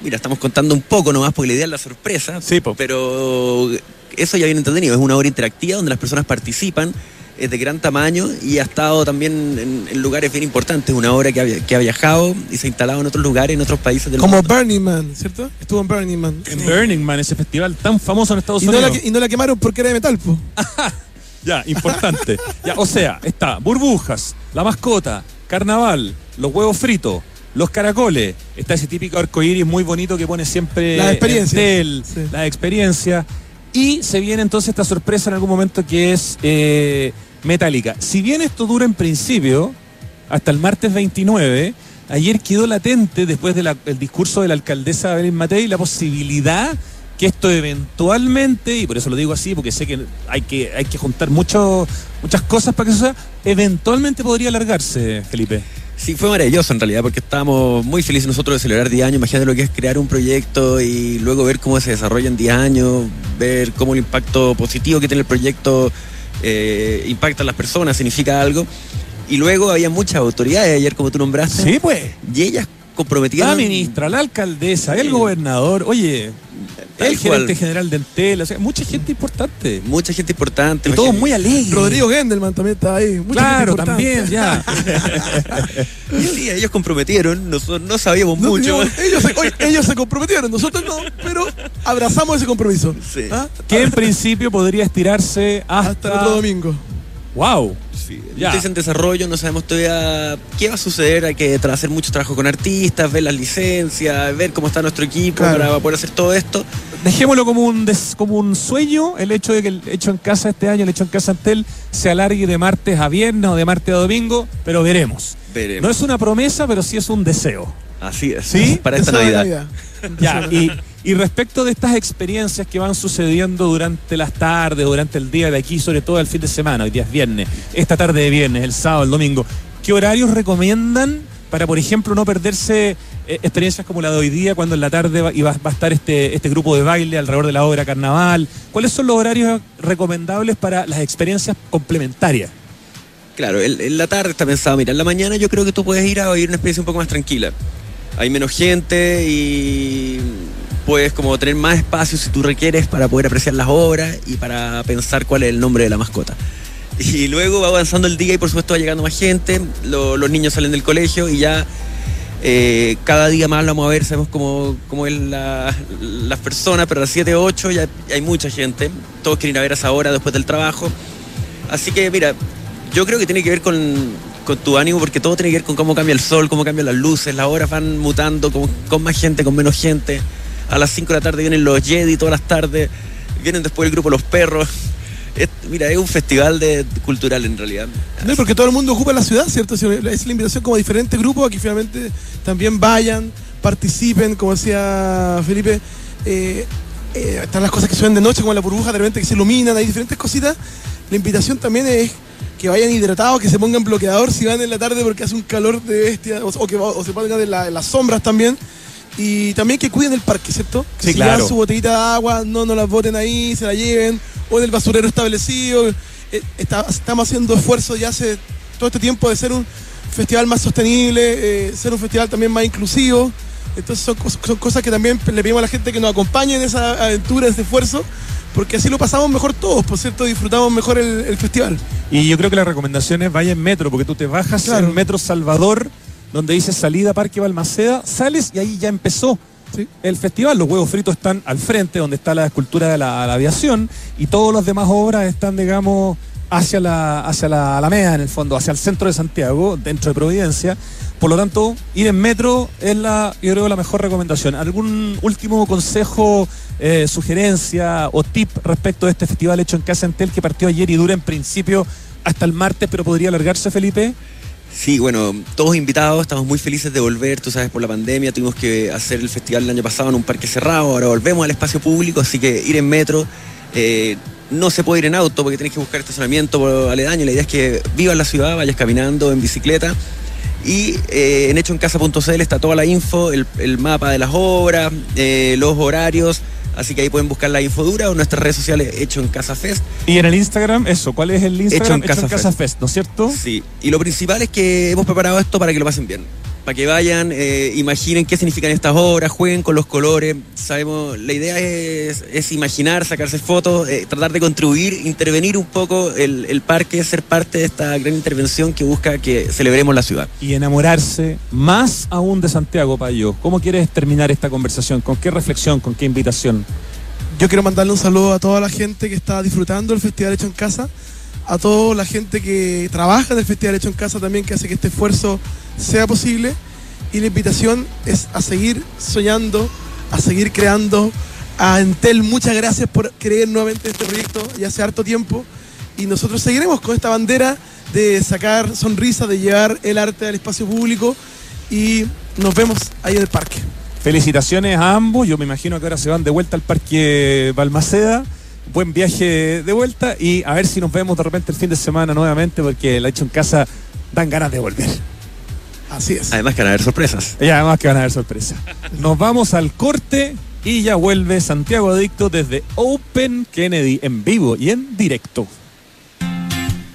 Mira, estamos contando un poco nomás porque la idea es la sorpresa, Sí, pero eso ya viene entendido. Es una obra interactiva donde las personas participan, es de gran tamaño y ha estado también en, en lugares bien importantes. Una obra que ha, vi- que ha viajado y se ha instalado en otros lugares, en otros países del Como mundo. Burning Man, ¿cierto? Estuvo en Burning Man. En Burning Man, ese festival tan famoso en Estados Y no, la, Unidos. y no la quemaron porque era de metal, po. Ya, importante. Ya, o sea, está burbujas, la mascota, carnaval, los huevos fritos, los caracoles, está ese típico arcoíris muy bonito que pone siempre La experiencia. Entel, Sí. la experiencia. Y se viene entonces esta sorpresa en algún momento que es eh, Metallica. Si bien esto dura en principio hasta el martes 29, ayer quedó latente después del discurso de la alcaldesa Belén Matei la posibilidad que esto eventualmente, y por eso lo digo así, porque sé que hay que, hay que juntar mucho, muchas cosas para que eso sea, eventualmente podría alargarse, Felipe. Sí, fue maravilloso en realidad, porque estábamos muy felices nosotros de celebrar 10 años. Imagínate lo que es crear un proyecto y luego ver cómo se desarrolla en 10 años, ver cómo el impacto positivo que tiene el proyecto eh, impacta a las personas, significa algo. Y luego había muchas autoridades ayer, como tú nombraste, Sí, pues. y ellas La comprometieron. ministra, la alcaldesa, el Sí. gobernador, oye, el cual. gerente general de Entel, o sea, mucha gente importante. Mucha gente importante. Y todos muy alegres. Rodrigo Gendelman también está ahí. Mucha Claro, también, ya. Y sí, ellos comprometieron, nosotros no sabíamos No, mucho. digamos, ellos, se, oye, ellos se comprometieron, nosotros no, pero abrazamos ese compromiso. Sí. ¿Ah? que en principio podría estirarse hasta, Hasta el otro domingo. Wow. Sí, Ya. En desarrollo, no sabemos todavía qué va a suceder. Hay que hacer mucho trabajo con artistas, ver las licencias, ver cómo está nuestro equipo Claro. para poder hacer todo esto. Dejémoslo como un des- como un sueño, el hecho de que el hecho en casa este año, el hecho en casa Antel, se alargue de martes a viernes o de martes a domingo, pero veremos. Veremos. No es una promesa, pero sí es un deseo. Así es. ¿Sí? Para esta de Navidad. Ya, y, y respecto de estas experiencias que van sucediendo durante las tardes, durante el día de aquí, sobre todo el fin de semana, hoy día es viernes, esta tarde de viernes, el sábado, el domingo, ¿qué horarios recomiendan para, por ejemplo, no perderse eh, experiencias como la de hoy día, cuando en la tarde va, va, a estar este, este grupo de baile alrededor de la obra Carnaval? ¿Cuáles son los horarios recomendables para las experiencias complementarias? Claro, en la tarde está pensado, mira, en la mañana yo creo que tú puedes ir a oír una experiencia un poco más tranquila. Hay menos gente y puedes como tener más espacio si tú requieres para poder apreciar las obras y para pensar cuál es el nombre de la mascota. Y luego va avanzando el día y por supuesto va llegando más gente, lo- los niños salen del colegio y ya eh, cada día más lo vamos a ver, sabemos cómo, cómo es la- las personas, pero a las 7, 8 ya hay mucha gente, todos quieren ver esa hora después del trabajo. Así que mira, yo creo que tiene que ver con, con tu ánimo, porque todo tiene que ver con cómo cambia el sol, cómo cambian las luces, las horas van mutando con más gente, con menos gente. A las 5 de la tarde vienen los Jedi todas las tardes, vienen después el grupo Los Perros. Es- mira, es un festival de, cultural en realidad. No, porque todo el mundo ocupa la ciudad, ¿cierto? Es la invitación como a diferentes grupos a que finalmente también vayan, participen, como decía Felipe. eh, eh, están las cosas que suenan de noche, como la burbuja, de repente que se iluminan, hay diferentes cositas. La invitación también es que vayan hidratados, que se pongan bloqueador si van en la tarde porque hace un calor de bestia, o, que, se pongan en, la- en las sombras también. Y también que cuiden el parque, ¿cierto? Que Sí, si claro. su botellita de agua, no, no las boten ahí, se la lleven, o en el basurero establecido. Eh, está- estamos haciendo esfuerzos ya hace todo este tiempo de ser un festival más sostenible, eh, ser un festival también más inclusivo. Entonces son, cos- son cosas que también le pedimos a la gente que nos acompañe en esa aventura, ese esfuerzo, porque así lo pasamos mejor todos, por cierto, disfrutamos mejor el, el festival. Y yo creo que la recomendación es vaya en metro, porque tú te bajas Claro. en Metro Salvador, donde dice salida Parque Balmaceda, sales y ahí ya empezó Sí. el festival. Los huevos fritos están al frente, donde está la escultura de la, la aviación, y todas las demás obras están, digamos, hacia la, hacia la Alameda, en el fondo, hacia el centro de Santiago, dentro de Providencia. Por lo tanto, ir en metro es la, yo creo, la mejor recomendación. ¿Algún último consejo, eh, sugerencia o tip respecto de este festival hecho en Casa Entel que partió ayer y dura en principio hasta el martes, pero podría alargarse, Felipe? Sí, bueno, todos invitados, estamos muy felices de volver, tú sabes, por la pandemia tuvimos que hacer el festival el año pasado en un parque cerrado, ahora volvemos al espacio público, así que ir en metro, eh, no se puede ir en auto porque tienes que buscar estacionamiento aledaño, la idea es que vivas la ciudad, vayas caminando en bicicleta. Y eh, en hechoencasa.cl está toda la info, el, el mapa de las obras, eh, los horarios, así que ahí pueden buscar la info dura o en nuestras redes sociales Hecho en Casa Fest. Y en el Instagram, eso, ¿cuál es el Instagram? Hecho en Casa Fest, ¿no es cierto? Sí, y lo principal es que hemos preparado esto para que lo pasen bien. Para que vayan, eh, imaginen qué significan estas obras, jueguen con los colores. Sabemos, la idea es, es imaginar, sacarse fotos, eh, tratar de contribuir, intervenir un poco el, el parque, ser parte de esta gran intervención que busca que celebremos la ciudad. Y enamorarse más aún de Santiago, Payo. ¿Cómo quieres terminar esta conversación? ¿Con qué reflexión? ¿Con qué invitación? Yo quiero mandarle un saludo a toda la gente que está disfrutando el Festival Hecho en Casa, a toda la gente que trabaja en el Festival Hecho en Casa también, que hace que este esfuerzo sea posible. Y la invitación es a seguir soñando, a seguir creando. A Entel, muchas gracias por creer nuevamente en este proyecto ya hace harto tiempo. Y nosotros seguiremos con esta bandera de sacar sonrisas, de llevar el arte al espacio público. Y nos vemos ahí en el parque. Felicitaciones a ambos. Yo me imagino que ahora se van de vuelta al Parque Balmaceda. Buen viaje de vuelta y a ver si nos vemos de repente el fin de semana nuevamente porque el hecho en casa dan ganas de volver. Así es. Además que van a haber sorpresas. Y además que van a haber sorpresa. Nos vamos al corte y ya vuelve Santiago Adicto desde Open Kennedy en vivo y en directo.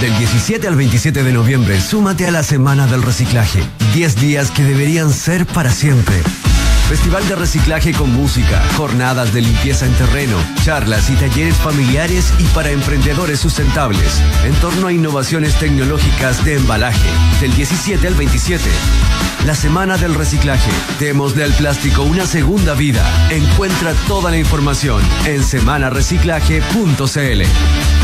Del 17 al 27 de noviembre, súmate a la Semana del Reciclaje. 10 días que deberían ser para siempre. Festival de reciclaje con música, jornadas de limpieza en terreno, charlas y talleres familiares y para emprendedores sustentables, en torno a innovaciones tecnológicas de embalaje, del 17 al 27. La Semana del Reciclaje. Démosle al plástico una segunda vida. Encuentra toda la información en semanareciclaje.cl.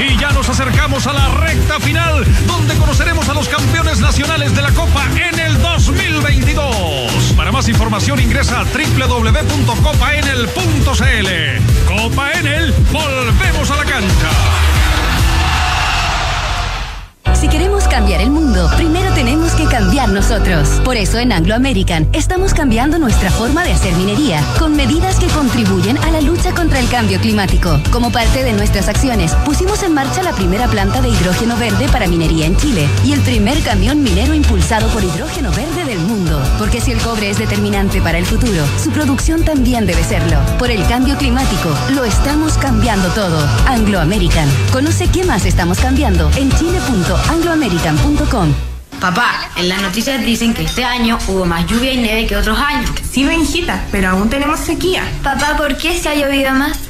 Y ya nos acercamos a la recta final, donde conoceremos a los campeones nacionales de la Copa en el 2022. Para más información ingresa a www.copaenel.cl. Copa Enel, volvemos a la cancha. Queremos cambiar el mundo, primero tenemos que cambiar nosotros. Por eso en Anglo American estamos cambiando nuestra forma de hacer minería, con medidas que contribuyen a la lucha contra el cambio climático. Como parte de nuestras acciones, pusimos en marcha la primera planta de hidrógeno verde para minería en Chile y el primer camión minero impulsado por hidrógeno verde del mundo. Porque si el cobre es determinante para el futuro, su producción también debe serlo. Por el cambio climático, lo estamos cambiando todo. Anglo American. Conoce qué más estamos cambiando en chile.angloamerican.com. Papá, en las noticias dicen que este año hubo más lluvia y nieve que otros años. Sí, Benjita, pero aún tenemos sequía. Papá, ¿por qué se ha llovido más?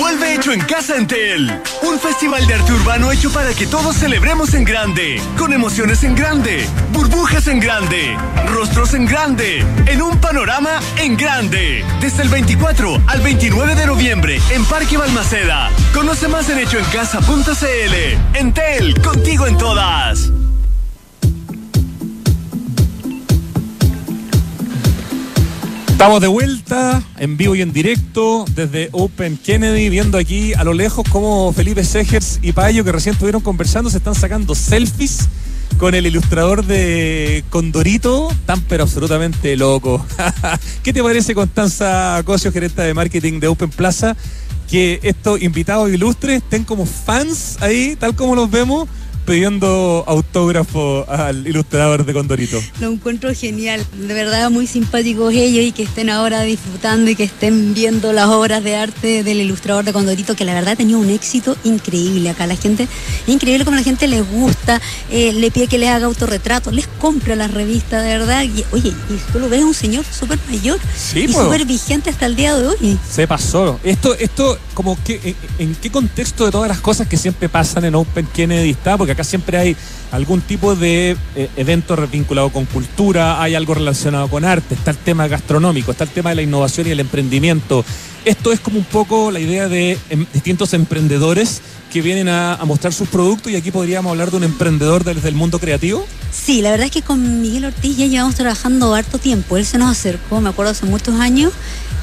Vuelve hecho en casa Entel. Un festival de arte urbano hecho para que todos celebremos en grande. Con emociones en grande. Burbujas en grande. Rostros en grande. En un panorama en grande. Desde el 24 al 29 de noviembre en Parque Balmaceda. Conoce más en hechoencasa.cl. Entel, contigo en todas. Estamos de vuelta, en vivo y en directo, desde Open Kennedy, viendo aquí a lo lejos cómo Felipe Segers y Payo, que recién estuvieron conversando, se están sacando selfies con el ilustrador de Condorito, tan pero absolutamente loco. ¿Qué te parece, Constanza Cosio, gerente de marketing de Open Plaza, que estos invitados ilustres estén como fans ahí, tal como los vemos? Pidiendo autógrafo al ilustrador de Condorito. Lo encuentro genial, de verdad muy simpáticos ellos y que estén ahora disfrutando y que estén viendo las obras de arte del ilustrador de Condorito, que la verdad ha tenido un éxito increíble acá. La gente, es increíble como la gente les gusta, eh, le pide que les haga autorretratos, les compra las revistas, de verdad. Y, oye, y tú lo ves un señor súper mayor Sí, y pues. súper vigente hasta el día de hoy. Se pasó. Esto, esto, como que, en, en qué contexto de todas las cosas que siempre pasan en Open Kennedy está? Porque acá siempre hay algún tipo de eh, evento vinculado con cultura, hay algo relacionado con arte, está el tema gastronómico, está el tema de la innovación y el emprendimiento. Esto es como un poco la idea de em, distintos emprendedores que vienen a, mostrar sus productos y aquí podríamos hablar de un emprendedor desde el mundo creativo. Sí, la verdad es que con Miguel Ortiz ya llevamos trabajando harto tiempo. Él se nos acercó, me acuerdo, hace muchos años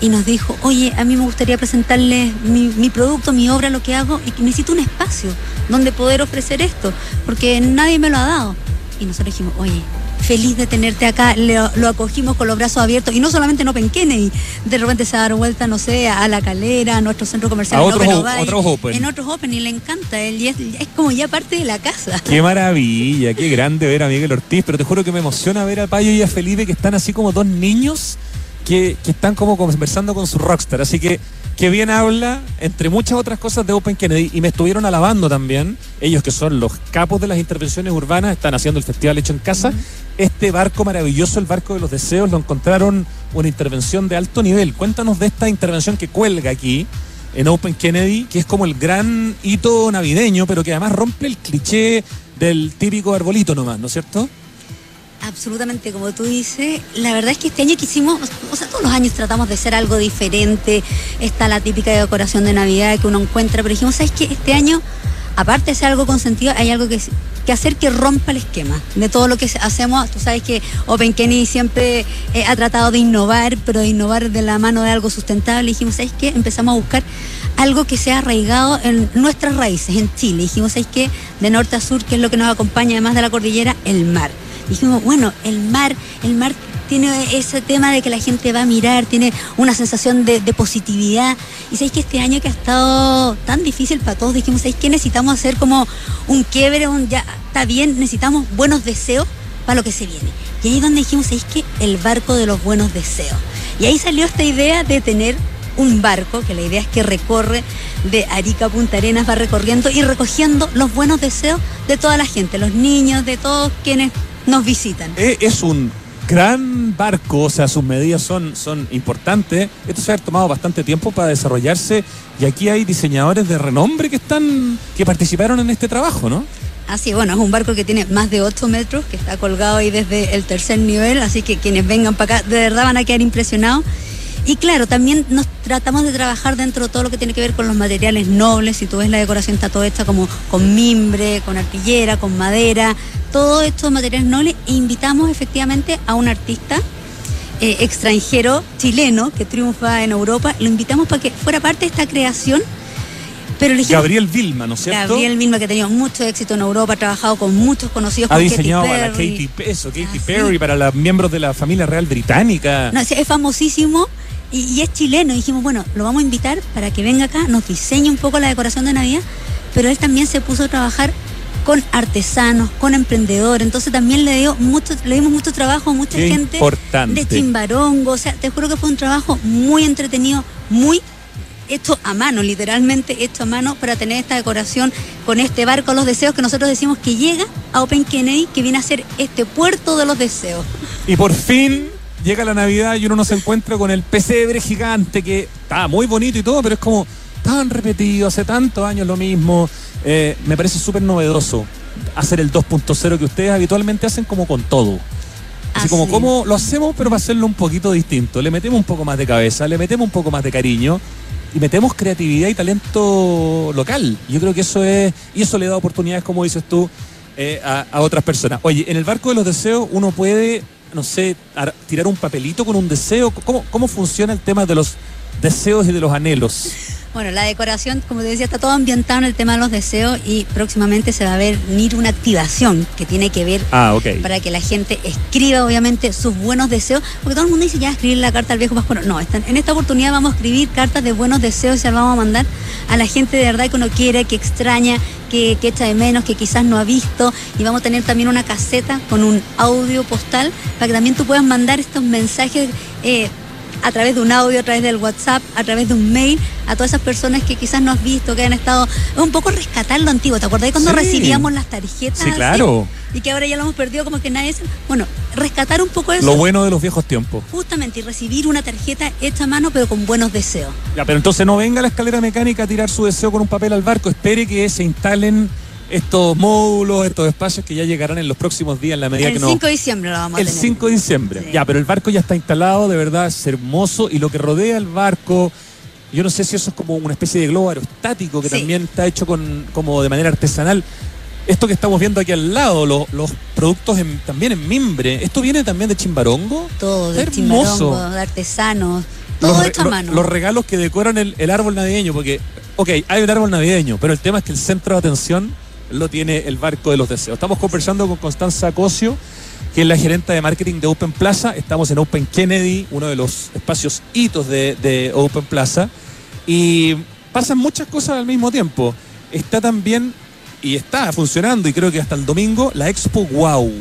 y nos dijo, oye, a mí me gustaría presentarles mi, mi producto, mi obra, lo que hago y necesito un espacio donde poder ofrecer esto, porque nadie me lo ha dado. y nosotros dijimos, oye, feliz de tenerte acá, lo, lo acogimos con los brazos abiertos y no solamente en Open Kennedy, de repente se da vuelta, no sé, a la calera, a nuestro centro comercial, A en otros Open otros en otros Open y le encanta, él y es, es como ya parte de la casa. Qué maravilla, qué grande ver a Miguel Ortiz, pero te juro que me emociona ver a Payo y a Felipe que están así como dos niños que, que están como conversando con su rockstar. Así que, que bien habla, entre muchas otras cosas, de Open Kennedy. Y me estuvieron alabando también, ellos que son los capos de las intervenciones urbanas, están haciendo el Festival Hecho en Casa. Este barco maravilloso, el barco de los deseos, lo encontraron una intervención de alto nivel. Cuéntanos de esta intervención que cuelga aquí en Open Kennedy, que es como el gran hito navideño, pero que además rompe el cliché del típico arbolito nomás, ¿no es cierto? Absolutamente, como tú dices, la verdad es que este año quisimos, o sea, todos los años tratamos de hacer algo diferente. Está la típica decoración de Navidad que uno encuentra, pero dijimos, ¿sabes qué? Este año, aparte de ser algo con sentido, hay algo que, que hacer que rompa el esquema de todo lo que hacemos. Tú sabes que Open Kennedy siempre eh, ha tratado de innovar, pero de innovar de la mano de algo sustentable. dijimos, ¿sabes qué? Empezamos a buscar algo que sea arraigado en nuestras raíces, en Chile. Dijimos, ¿sabes qué? De norte a sur, que es lo que nos acompaña además de la cordillera, el mar. Dijimos, bueno, el mar, el mar tiene ese tema de que la gente va a mirar, tiene una sensación de, positividad. Y sabéis que este año que ha estado tan difícil para todos, dijimos, ¿sabéis que necesitamos hacer como un quiebre, un ya está bien, necesitamos buenos deseos para lo que se viene. Y ahí es donde dijimos, ¿sabéis que el barco de los buenos deseos? Y ahí salió esta idea de tener un barco, que la idea es que recorre de Arica a Punta Arenas, va recorriendo y recogiendo los buenos deseos de toda la gente, los niños, de todos quienes nos visitan. Eh, Es un gran barco, o sea, sus medidas son, son importantes. Esto se ha tomado bastante tiempo para desarrollarse y aquí hay diseñadores de renombre que están, que participaron en este trabajo, ¿no? Así, bueno, es un barco que tiene más de 8 metros, que está colgado ahí desde el tercer nivel, así que quienes vengan para acá de verdad van a quedar impresionados. Y claro, también nos tratamos de trabajar dentro de todo lo que tiene que ver con los materiales nobles. Si tú ves la decoración está todo hecha como con mimbre, con arpillera, con madera, todos estos materiales nobles. E invitamos efectivamente a un artista eh, extranjero chileno que triunfa en Europa. Lo invitamos para que fuera parte de esta creación. Pero dijimos- Gabriel Vilma, ¿no es cierto? Gabriel mismo que ha tenido mucho éxito en Europa, ha trabajado con muchos conocidos ha diseñado Katy para. Katy, eso, Katy Perry, para los miembros de la familia real británica. No, es es famosísimo y, y es chileno. Y dijimos, bueno, lo vamos a invitar para que venga acá, nos diseñe un poco la decoración de Navidad, pero él también se puso a trabajar con artesanos, con emprendedores, entonces también le dio mucho, le dimos mucho trabajo a mucha Qué gente importante. de Chimbarongo, o sea, te juro que fue un trabajo muy entretenido, muy hecho a mano, literalmente hecho a mano para tener esta decoración con este barco los deseos que nosotros decimos que llega a Open Kennedy, que viene a ser este puerto de los deseos. Y por fin llega la Navidad y uno no se encuentra con el pesebre gigante que está muy bonito y todo, pero es como tan repetido, hace tantos años lo mismo. Eh, me parece súper novedoso hacer el 2.0 que ustedes habitualmente hacen como con todo. Así como, como lo hacemos, pero para hacerlo un poquito distinto. Le metemos un poco más de cabeza, le metemos un poco más de cariño y metemos creatividad y talento local. Yo creo que eso es, y eso le da oportunidades, como dices tú, eh, a, a otras personas. Oye, en el barco de los deseos uno puede, no sé, ar- tirar un papelito con un deseo. ¿Cómo, cómo funciona el tema de los deseos y de los anhelos? Bueno, la decoración, como te decía, está todo ambientado en el tema de los deseos y próximamente se va a venir una activación que tiene que ver Ah, para que la gente escriba, obviamente, sus buenos deseos. Porque todo el mundo dice ya escribir la carta al viejo Pascuero. No, en esta oportunidad vamos a escribir cartas de buenos deseos y se las vamos a mandar a la gente de verdad que uno quiere, que extraña, que, que echa de menos, que quizás no ha visto. Y vamos a tener también una caseta con un audio postal para que también tú puedas mandar estos mensajes. eh, a través de un audio, a través del WhatsApp, a través de un mail, a todas esas personas que quizás no has visto, que han estado. Es un poco rescatar lo antiguo. ¿Te acordás cuando Sí. recibíamos las tarjetas? Sí, así? claro. Y que ahora ya lo hemos perdido, como que nadie. se- Bueno, rescatar un poco eso. Lo bueno de los viejos tiempos. Justamente, y recibir una tarjeta hecha a mano, pero con buenos deseos. Ya, pero entonces no venga a la escalera mecánica a tirar su deseo con un papel al barco. Espere que se instalen estos módulos, estos espacios que ya llegarán en los próximos días en la medida El que no. 5 de diciembre lo vamos a El tener. 5 de diciembre. Ya, pero el barco ya está instalado, de verdad es hermoso. Y lo que rodea el barco, yo no sé si eso es como una especie de globo aerostático que Sí. también está hecho con, como de manera artesanal. Esto que estamos viendo aquí al lado, lo- los productos en- también en mimbre, ¿esto viene también de Chimbarongo? Todo, de chimbarongo, de artesanos, todo Los, hecho a mano. los regalos que decoran el, el árbol navideño, porque, ok, hay un árbol navideño, pero el tema es que el centro de atención lo tiene el barco de los deseos. Estamos conversando con Constanza Cosio, que es la gerente de marketing de Open Plaza. Estamos en Open Kennedy, uno de los espacios hitos de, Open Plaza. Y pasan muchas cosas al mismo tiempo. Está también, y está funcionando, y creo que hasta el domingo, la Expo Wow.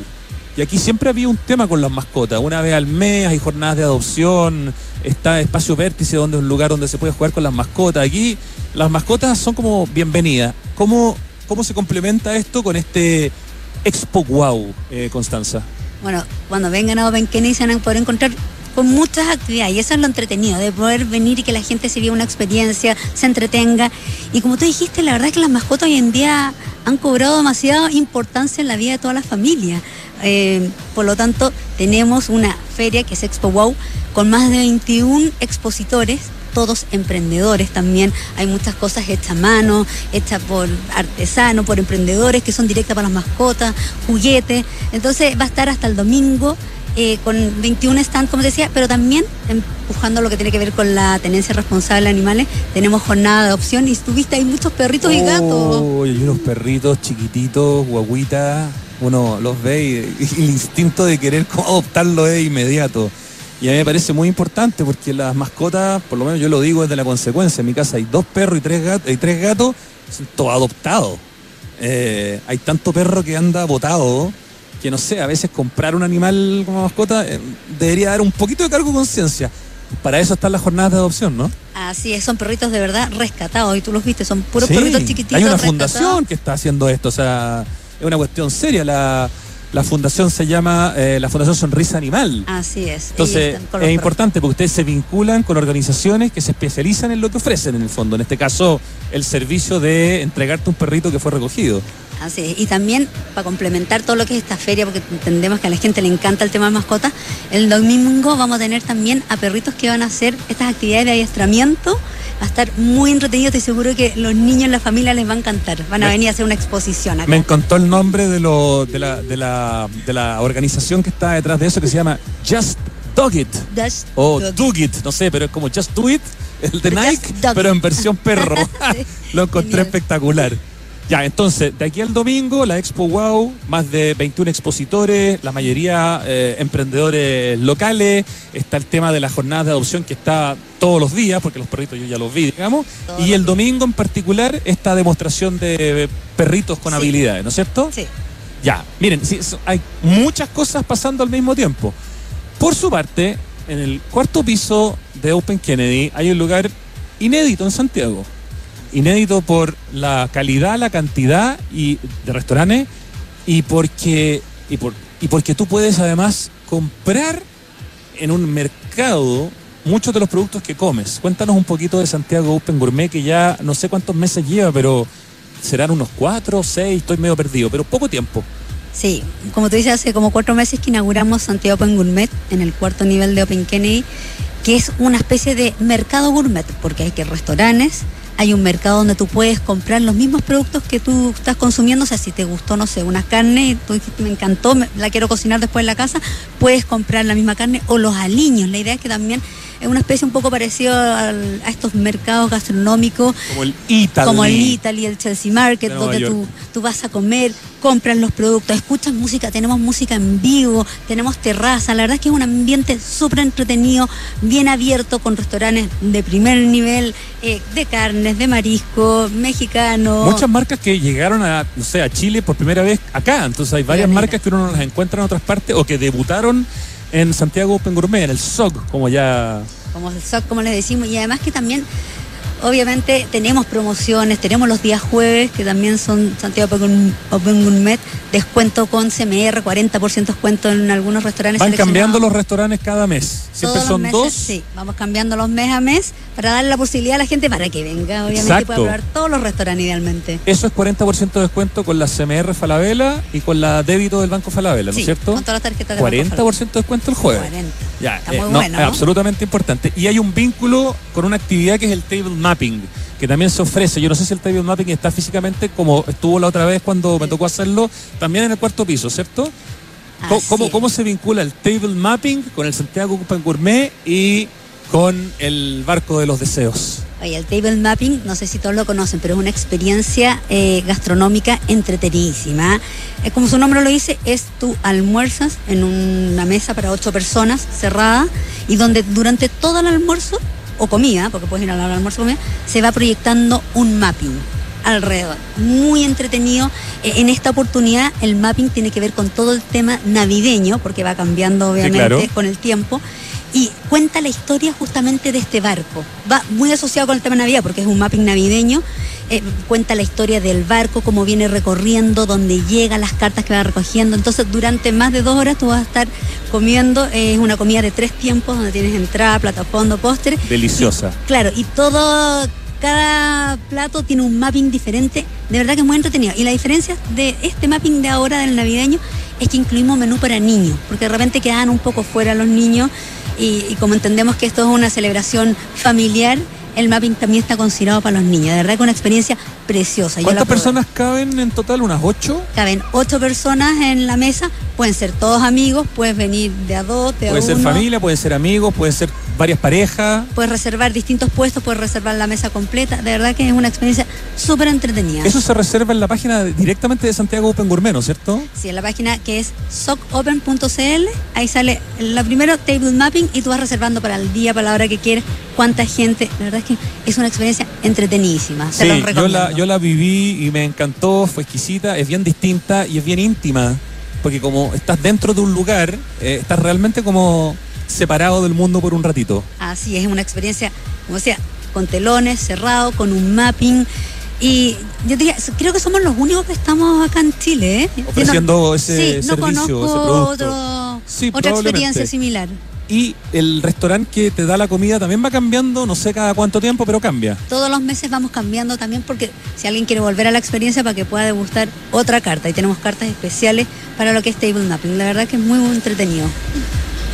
Y aquí siempre había un tema con las mascotas. Una vez al mes hay jornadas de adopción, está Espacio Vértice, donde es un lugar donde se puede jugar con las mascotas. Aquí las mascotas son como bienvenidas. ¿Cómo, cómo se complementa esto con este Expo Wow, eh, Constanza? Bueno, cuando vengan a Open Kennedy se van a poder encontrar con muchas actividades y eso es lo entretenido, de poder venir y que la gente se viva una experiencia, se entretenga. Y como tú dijiste, la verdad es que las mascotas hoy en día han cobrado demasiada importancia en la vida de toda la familia. Eh, por lo tanto, tenemos una feria que es Expo Wow con más de 21 expositores todos emprendedores también. Hay muchas cosas hechas a mano, hechas por artesanos, por emprendedores que son directas para las mascotas, juguetes. Entonces va a estar hasta el domingo. eh, con 21 stands, como decía, pero también empujando lo que tiene que ver con la tenencia responsable de animales. Tenemos jornada de adopción y estuviste hay muchos perritos y gatos. Hay unos perritos chiquititos, guaguitas. Uno los ve y, y el instinto de querer adoptarlo es inmediato. Y a mí me parece muy importante porque las mascotas, por lo menos yo lo digo desde la consecuencia, en mi casa hay dos perros y tres gatos, y tres gatos son todos adoptados. Eh, hay tanto perro que anda botado que no sé, a veces comprar un animal como mascota eh, debería dar un poquito de cargo de conciencia. Para eso están las jornadas de adopción, ¿no? Así es, son perritos de verdad rescatados y tú los viste, son puros Sí, perritos chiquititos. Hay una rescatados. fundación que está haciendo esto, o sea, es una cuestión seria. La, la fundación se llama eh, la Fundación Sonrisa Animal. Así es. Entonces, es importante porque ustedes se vinculan con organizaciones que se especializan en lo que ofrecen en el fondo. En este caso, el servicio de entregarte un perrito que fue recogido. Así es. Y también para complementar todo lo que es esta feria, porque entendemos que a la gente le encanta el tema de mascotas, el domingo vamos a tener también a perritos que van a hacer estas actividades de adiestramiento. Va a estar muy entretenido, estoy seguro que los niños, la familia les va a encantar. Van a Me- venir a hacer una exposición acá. Me encantó el nombre de, lo, de, la, de, la, de la organización que está detrás de eso, que se llama Just Dog It. Just O Dog Do It, no sé, pero es como Just Do It, el de Nike, pero en versión perro. Lo encontré genial. espectacular. Ya, entonces, de aquí al domingo, la Expo Wow, más de 21 expositores, la mayoría eh, emprendedores locales. Está el tema de la jornada de adopción que está todos los días, porque los perritos yo ya los vi, digamos. Y el domingo en particular, esta demostración de perritos con Sí. habilidades, ¿no es cierto? Sí. Ya, miren, sí, hay muchas cosas pasando al mismo tiempo. Por su parte, en el cuarto piso de Open Kennedy hay un lugar inédito en Santiago. Inédito por la calidad, la cantidad y de restaurantes y porque y por y porque tú puedes además comprar en un mercado muchos de los productos que comes. Cuéntanos un poquito de Santiago Open Gourmet que ya no sé cuántos meses lleva, pero serán unos cuatro, seis, estoy medio perdido, pero poco tiempo. Sí, como tú dices, hace como cuatro meses que inauguramos Santiago Open Gourmet en el cuarto nivel de Open Kennedy, que es una especie de mercado gourmet, porque hay que restaurantes, hay un mercado donde tú puedes comprar los mismos productos que tú estás consumiendo, o sea, si te gustó, no sé, una carne, y tú dijiste, me encantó, me- la quiero cocinar después en la casa, puedes comprar la misma carne o los aliños. La idea es que también es una especie un poco parecido al- a estos mercados gastronómicos Como el Italy. como el Italy, el Chelsea Market, De donde tú, tú vas a comer, compras los productos, escuchas música, tenemos música en vivo, tenemos terraza, la verdad es que es un ambiente súper entretenido, bien abierto, con restaurantes de primer nivel, eh, de carnes, de marisco, mexicano. Muchas marcas que llegaron a, no sé, a Chile por primera vez acá. Entonces hay varias marcas que uno no las encuentra en otras partes o que debutaron en Santiago Open Gourmet, en el SOG, como ya como el SOC, como les decimos, y además que también, obviamente, tenemos promociones, tenemos los días jueves, que también son Santiago Open Gourmet, descuento con CMR, 40% descuento en algunos restaurantes. van cambiando los restaurantes cada mes. Siempre Todos son meses, dos. Sí, vamos cambiando los mes a mes para darle la posibilidad a la gente para que venga, obviamente, y Exacto. pueda probar todos los restaurantes idealmente. Eso es 40% de descuento con la CMR Falabella y con la débito del Banco Falabella, ¿no es cierto? con todas las tarjetas de 40% de descuento el jueves. 40. Ya, Está eh, muy no, bueno, es ¿no? absolutamente importante. Y hay un vínculo con una actividad que es el table mapping, que también se ofrece. Yo no sé si el table mapping está físicamente como estuvo la otra vez cuando me tocó hacerlo, también en el cuarto piso, ¿cierto? ¿Cómo, cómo, cómo se vincula el table mapping con el Santiago Open Gourmet y con el barco de los deseos? Oye, el table mapping, no sé si todos lo conocen, pero es una experiencia eh, gastronómica entretenidísima. Eh, como su nombre lo dice, es tú almuerzas en una mesa para ocho personas cerrada y donde durante todo el almuerzo o comida, porque puedes ir al almuerzo o comida, se va proyectando un mapping alrededor. Muy entretenido. Eh, en esta oportunidad el mapping tiene que ver con todo el tema navideño, porque va cambiando obviamente claro. con el tiempo. Y cuenta la historia justamente de este barco. Va muy asociado con el tema Navidad, porque es un mapping navideño. Eh, cuenta la historia del barco, cómo viene recorriendo, dónde llega, las cartas que va recogiendo. Entonces, durante más de dos horas tú vas a estar comiendo. eh, Es una comida de tres tiempos, donde tienes entrada, plato, fondo, postre. Deliciosa. Claro, y todo, cada plato tiene un mapping diferente. De verdad que es muy entretenido. Y la diferencia de este mapping de ahora, del navideño, es que incluimos menú para niños, porque de repente quedan un poco fuera los niños. Y, y como entendemos que esto es una celebración familiar, el mapping también está considerado para los niños. De verdad que es una experiencia preciosa. ¿Cuántas personas caben en total? ¿Unas ocho? Caben ocho personas en la mesa, pueden ser todos amigos, puedes venir de a dos, de a Puede ser uno. familia, pueden ser amigos, pueden ser varias parejas. Puedes reservar distintos puestos, puedes reservar la mesa completa. De verdad que es una experiencia súper entretenida. Eso se reserva en la página directamente de Santiago Open Gourmet, ¿no es cierto? Sí, en la página que es socopen.cl, ahí sale la primero table mapping y tú vas reservando para el día, para la hora que quieres, cuánta gente. La verdad es que es una experiencia entretenidísima. Te Sí, yo la, yo la viví y me encantó, fue exquisita, es bien distinta y es bien íntima, porque como estás dentro de un lugar, eh, estás realmente como separado del mundo por un ratito. Así es, una experiencia, como decía, con telones, cerrado, con un mapping. Y yo diría, creo que somos los únicos que estamos acá en Chile, ¿eh? No- Ofreciendo ese sí, no servicio, conozco ese otro- Sí, otra experiencia similar. Y el restaurante que te da la comida también va cambiando, no sé cada cuánto tiempo, pero cambia. Todos los meses vamos cambiando también porque si alguien quiere volver a la experiencia para que pueda degustar otra carta y tenemos cartas especiales para lo que es table mapping. La verdad que es muy, muy entretenido.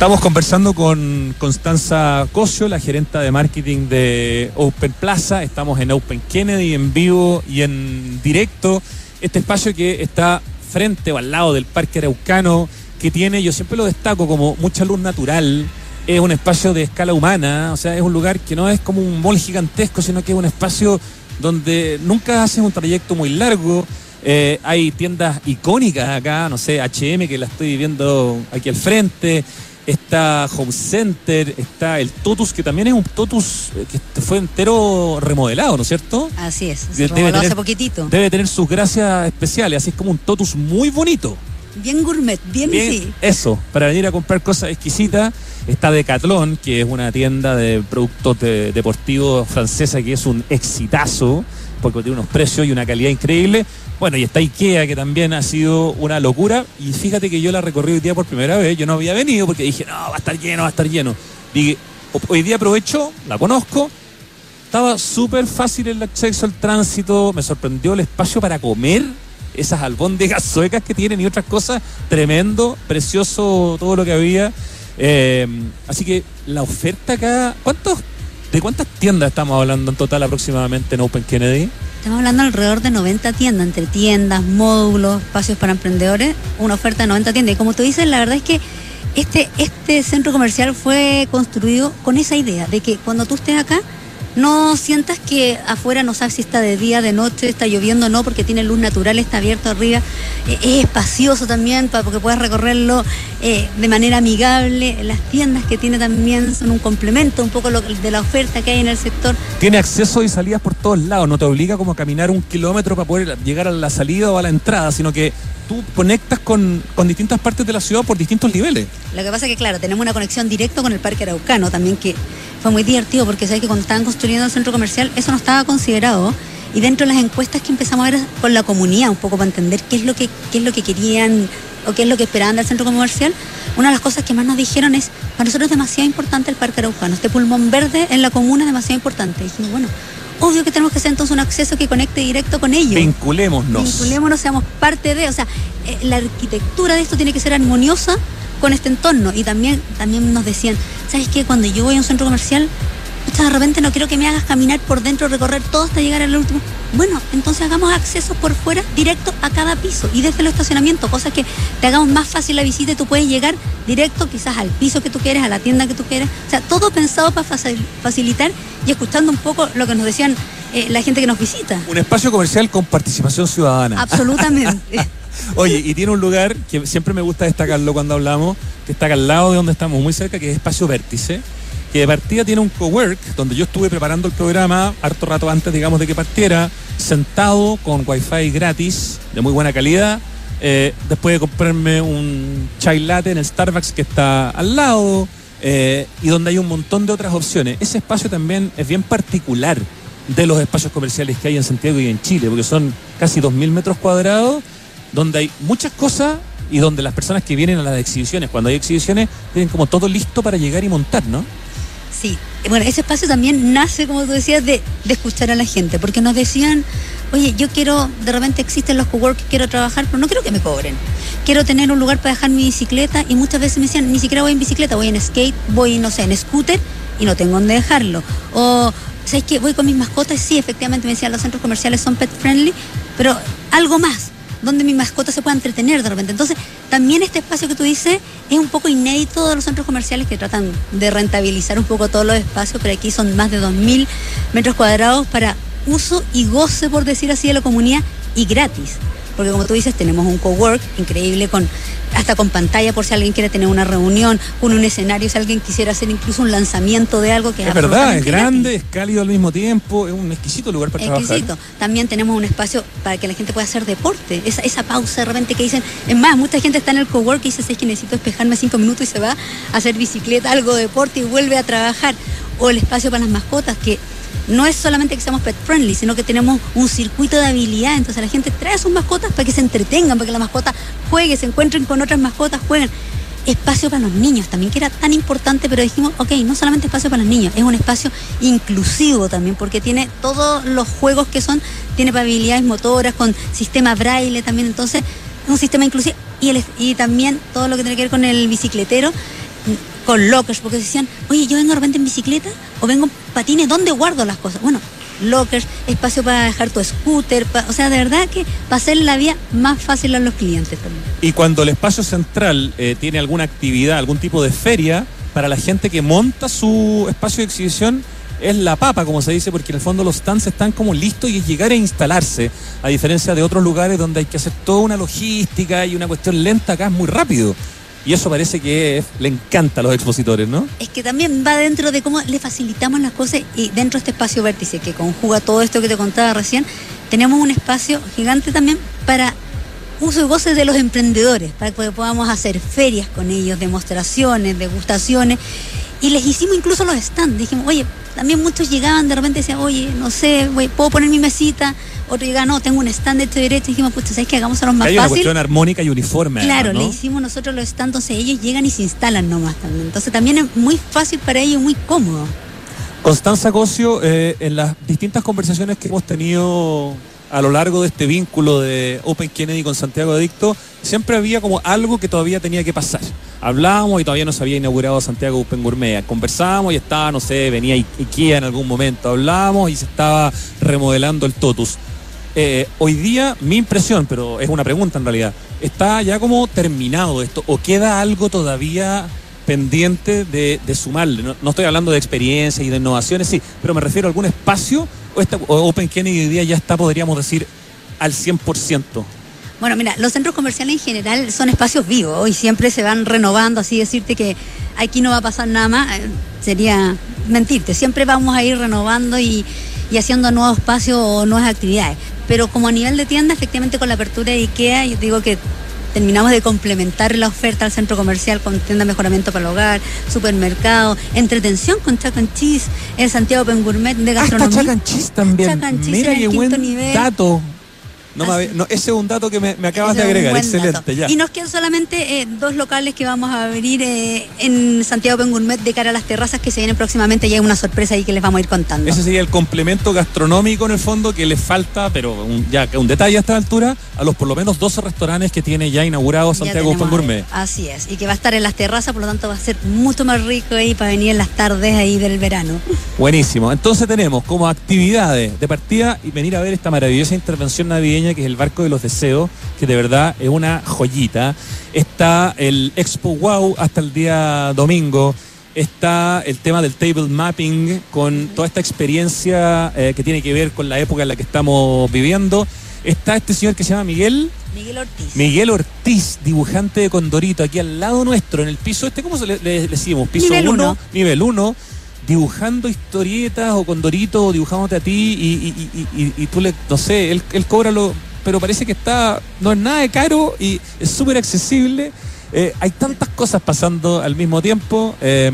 Estamos conversando con Constanza Cosio, la gerenta de marketing de Open Plaza. Estamos en Open Kennedy en vivo y en directo. Este espacio que está frente o al lado del Parque Araucano, que tiene, yo siempre lo destaco como mucha luz natural. Es un espacio de escala humana, o sea, es un lugar que no es como un mall gigantesco, sino que es un espacio donde nunca haces un trayecto muy largo. Eh, hay tiendas icónicas acá, no sé, HM que la estoy viendo aquí al frente, está Home Center, está el Totus, que también es un Totus eh, que fue entero remodelado, ¿no es cierto? Así es. Debe Se remodeló tener- hace poquito. Debe tener sus gracias especiales, así es como un Totus muy bonito. Bien gourmet, bien, Bien, sí. Eso, para venir a comprar cosas exquisitas. Está Decathlon, que es una tienda de productos de- deportivos francesa que es un exitazo, porque tiene unos precios y una calidad increíble. Bueno, y está Ikea, que también ha sido una locura. Y fíjate que yo la recorrí hoy día por primera vez. Yo no había venido porque dije, no, va a estar lleno, va a estar lleno. Dije, "Ho- hoy día aprovecho, la conozco. Estaba súper fácil el acceso al tránsito. Me sorprendió el espacio para comer esas albóndigas suecas que tienen y otras cosas. Tremendo, precioso todo lo que había. Eh, así que la oferta acá, ¿cuántos, ¿de cuántas tiendas estamos hablando en total aproximadamente en Open Kennedy? Estamos hablando alrededor de 90 tiendas, entre tiendas, módulos, espacios para emprendedores, una oferta de 90 tiendas. Y como tú dices, la verdad es que este, este centro comercial fue construido con esa idea de que cuando tú estés acá, no sientas que afuera no sabes si está de día, de noche, está lloviendo o no, porque tiene luz natural, está abierto arriba. Eh, es espacioso también para que puedas recorrerlo eh, de manera amigable. Las tiendas que tiene también son un complemento un poco de la oferta que hay en el sector. Tiene acceso y salidas por todos lados, no te obliga como a caminar un kilómetro para poder llegar a la salida o a la entrada, sino que tú conectas con, con distintas partes de la ciudad por distintos niveles. Lo que pasa es que, claro, tenemos una conexión directa con el Parque Araucano también, que fue muy divertido porque sabes que cuando estaban construyendo el centro comercial eso no estaba considerado. Y dentro de las encuestas que empezamos a ver con la comunidad, un poco para entender qué es lo que, qué es lo que querían o qué es lo que esperaban del centro comercial, una de las cosas que más nos dijeron es, para nosotros es demasiado importante el Parque Araucano, este pulmón verde en la comuna es demasiado importante. Dijimos, bueno, obvio que tenemos que hacer entonces un acceso que conecte directo con ellos. Vinculémonos. Vinculémonos, seamos parte de, o sea, eh, la arquitectura de esto tiene que ser armoniosa con este entorno. Y también, también nos decían, ¿sabes qué? Cuando yo voy a un centro comercial, de repente no quiero que me hagas caminar por dentro, recorrer todo hasta llegar al último. Bueno, entonces hagamos accesos por fuera directo a cada piso y desde el estacionamiento, cosa que te hagamos más fácil la visita y tú puedes llegar directo quizás al piso que tú quieres, a la tienda que tú quieres. O sea, todo pensado para facil- facilitar y escuchando un poco lo que nos decían eh, la gente que nos visita. Un espacio comercial con participación ciudadana. Absolutamente. Oye, y tiene un lugar que siempre me gusta destacarlo cuando hablamos, que está acá al lado de donde estamos, muy cerca, que es Espacio Vértice, que de partida tiene un cowork, donde yo estuve preparando el programa harto rato antes, digamos, de que partiera, sentado con wifi gratis, de muy buena calidad, eh, después de comprarme un chai latte en el Starbucks que está al lado, eh, y donde hay un montón de otras opciones. Ese espacio también es bien particular de los espacios comerciales que hay en Santiago y en Chile, porque son casi 2.000 metros cuadrados, donde hay muchas cosas y donde las personas que vienen a las exhibiciones, cuando hay exhibiciones, tienen como todo listo para llegar y montar, ¿no? Sí, bueno, ese espacio también nace, como tú decías, de, escuchar a la gente, porque nos decían, oye, yo quiero, de repente existen los cowork, quiero trabajar, pero no quiero que me cobren. Quiero tener un lugar para dejar mi bicicleta y muchas veces me decían, ni siquiera voy en bicicleta, voy en skate, voy, no sé, en scooter y no tengo dónde dejarlo. O, ¿sabes qué? Voy con mis mascotas, sí, efectivamente me decían, los centros comerciales son pet friendly, pero algo más donde mi mascota se pueda entretener de repente. Entonces, también este espacio que tú dices es un poco inédito de los centros comerciales que tratan de rentabilizar un poco todos los espacios, pero aquí son más de 2.000 metros cuadrados para uso y goce, por decir así, de la comunidad y gratis. Porque como tú dices, tenemos un cowork increíble con hasta con pantalla por si alguien quiere tener una reunión, con un escenario, si alguien quisiera hacer incluso un lanzamiento de algo que es, Es verdad, es grande, es cálido al mismo tiempo, es un exquisito lugar para Exquisito. trabajar. También tenemos un espacio para que la gente pueda hacer deporte. Esa, esa pausa de repente que dicen, es más, mucha gente está en el cowork y dice, es que necesito despejarme cinco minutos y se va a hacer bicicleta, algo de deporte y vuelve a trabajar. O el espacio para las mascotas, que no es solamente que seamos pet friendly, sino que tenemos un circuito de habilidad. Entonces la gente trae sus mascotas para que se entretengan, para que la mascota juegue, se encuentren con otras mascotas, jueguen. Espacio para los niños también, que era tan importante, pero dijimos, ok, no solamente espacio para los niños, es un espacio inclusivo también, porque tiene todos los juegos que son, tiene habilidades motoras, con sistema braille también, entonces es un sistema inclusivo. Y, y también todo lo que tiene que ver con el bicicletero, con lockers, porque decían, oye, yo vengo de repente en bicicleta o vengo en patines, ¿dónde guardo las cosas? Bueno, lockers, espacio para dejar tu scooter, pa- o sea, de verdad que va a la vida más fácil a los clientes también. Y cuando el espacio central eh, tiene alguna actividad, algún tipo de feria, para la gente que monta su espacio de exhibición, es la papa, como se dice, porque en el fondo los stands están como listos y es llegar a instalarse, a diferencia de otros lugares donde hay que hacer toda una logística y una cuestión lenta, acá es muy rápido. Y eso parece que le encanta a los expositores, ¿no? Es que también va dentro de cómo le facilitamos las cosas y dentro de este espacio vértice que conjuga todo esto que te contaba recién, tenemos un espacio gigante también para uso y goce de los emprendedores, para que podamos hacer ferias con ellos, demostraciones, degustaciones. Y les hicimos incluso los stands. Dijimos, oye, también muchos llegaban de repente y decían, oye, no sé, güey, ¿puedo poner mi mesita? Otro llegaba, no, tengo un stand de este derecho. Dijimos, pues, ¿sabes qué? Hagamos a los más hay una fácil. cuestión armónica y uniforme. Claro, además, le hicimos nosotros los stands, entonces ellos llegan y se instalan nomás también. Entonces también es muy fácil para ellos, muy cómodo. Constanza Cosio, eh, en las distintas conversaciones que hemos tenido a lo largo de este vínculo de Open Kennedy con Santiago Adicto, siempre había como algo que todavía tenía que pasar. Hablábamos y todavía no se había inaugurado Santiago Open Gourmet. Conversábamos y estaba, no sé, venía IKEA en algún momento. Hablábamos y se estaba remodelando el Totus. Eh, hoy día, mi impresión, pero es una pregunta en realidad, ¿está ya como terminado esto o queda algo todavía pendiente de, de sumarle? No, no estoy hablando de experiencia y de innovaciones, sí, pero me refiero a algún espacio esta, Open Kennedy hoy día ya está, podríamos decir, al 100%. Bueno, mira, los centros comerciales en general son espacios vivos y siempre se van renovando, así decirte que aquí no va a pasar nada más, eh, sería mentirte. Siempre vamos a ir renovando y, y haciendo nuevos espacios o nuevas actividades. Pero como a nivel de tienda, efectivamente con la apertura de IKEA, yo digo que terminamos de complementar la oferta al centro comercial con tienda mejoramiento para el hogar, supermercado, entretención con Chuck and Cheese, el Santiago Open Gourmet de gastronomía. Chuck and Cheese también. Chuck and Cheese Mira en el buen quinto nivel. dato. No me había- no, ese es un dato que me, me acabas de agregar. Excelente, ya. Y nos quedan solamente eh, dos locales que vamos a abrir eh, en Santiago Open Gourmet de cara a las terrazas que se vienen próximamente. Ya hay una sorpresa ahí que les vamos a ir contando. Ese sería el complemento gastronómico en el fondo que le falta, pero un- ya un detalle a esta altura, a los por lo menos 12 restaurantes que tiene ya inaugurado Ya Santiago tenemos Open Gourmet. ahí. Así es. Y que va a estar en las terrazas, por lo tanto va a ser mucho más rico ahí para venir en las tardes ahí del verano. Buenísimo. Entonces tenemos como actividades de partida y venir a ver esta maravillosa intervención navideña que es el Barco de los Deseos, que de verdad es una joyita. Está el Expo Wow hasta el día domingo. Está el tema del table mapping con toda esta experiencia eh, que tiene que ver con la época en la que estamos viviendo. Está este señor que se llama Miguel. Miguel Ortiz. Miguel Ortiz, dibujante de Condorito, aquí al lado nuestro, en el piso este, ¿cómo se le, le- le decimos? Piso Nivel 1, uno. nivel 1, dibujando historietas o Condorito o dibujándote a ti y, tú le, no sé, él, él cobra lo, pero parece que está, no es nada de caro y es súper accesible. Eh, hay tantas cosas pasando al mismo tiempo. eh,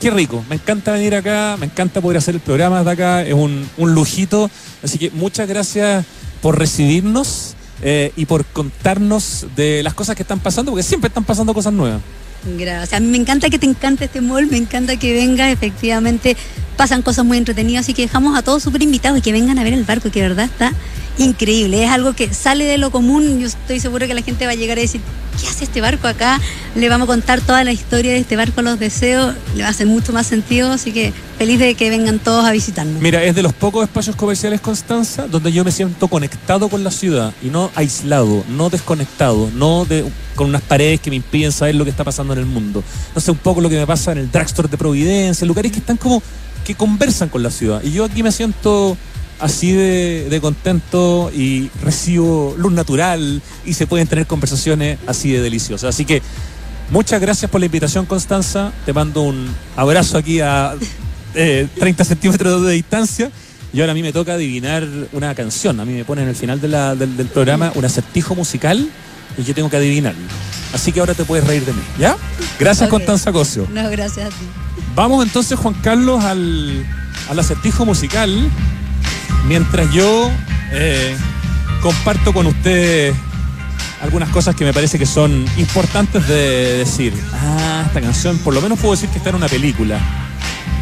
Qué rico, me encanta venir acá, me encanta poder hacer el programa de acá, es un, un lujito. Así que muchas gracias por recibirnos eh, y por contarnos de las cosas que están pasando, porque siempre están pasando cosas nuevas. Gracias. A mí me encanta que te encante este mall, me encanta que vengas, efectivamente pasan cosas muy entretenidas, así que dejamos a todos súper invitados y que vengan a ver el barco, que de verdad está increíble, es algo que sale de lo común, yo estoy seguro que la gente va a llegar a decir, ¿qué hace este barco acá? Le vamos a contar toda la historia de este barco, los deseos, le va a hacer mucho más sentido, así que feliz de que vengan todos a visitarnos. Mira, es de los pocos espacios comerciales, Constanza, donde yo me siento conectado con la ciudad y no aislado, no desconectado, no de- con unas paredes que me impiden saber lo que está pasando en el mundo. No sé, un poco lo que me pasa en el drugstore de Providencia, lugares que están como que conversan con la ciudad. Y yo aquí me siento así de, de contento y recibo luz natural y se pueden tener conversaciones así de deliciosas. Así que muchas gracias por la invitación, Constanza. Te mando un abrazo aquí a eh, 30 centímetros de distancia. Y ahora a mí me toca adivinar una canción. A mí me ponen en el final de la- del, del programa un acertijo musical y yo tengo que adivinarlo. Así que ahora te puedes reír de mí, ¿ya? Gracias. Constanza Cosio. No, gracias a ti. Vamos entonces, Juan Carlos, al, al acertijo musical. Mientras yo eh, comparto con ustedes algunas cosas que me parece que son importantes de decir. Ah, esta canción, por lo menos puedo decir que está en una película.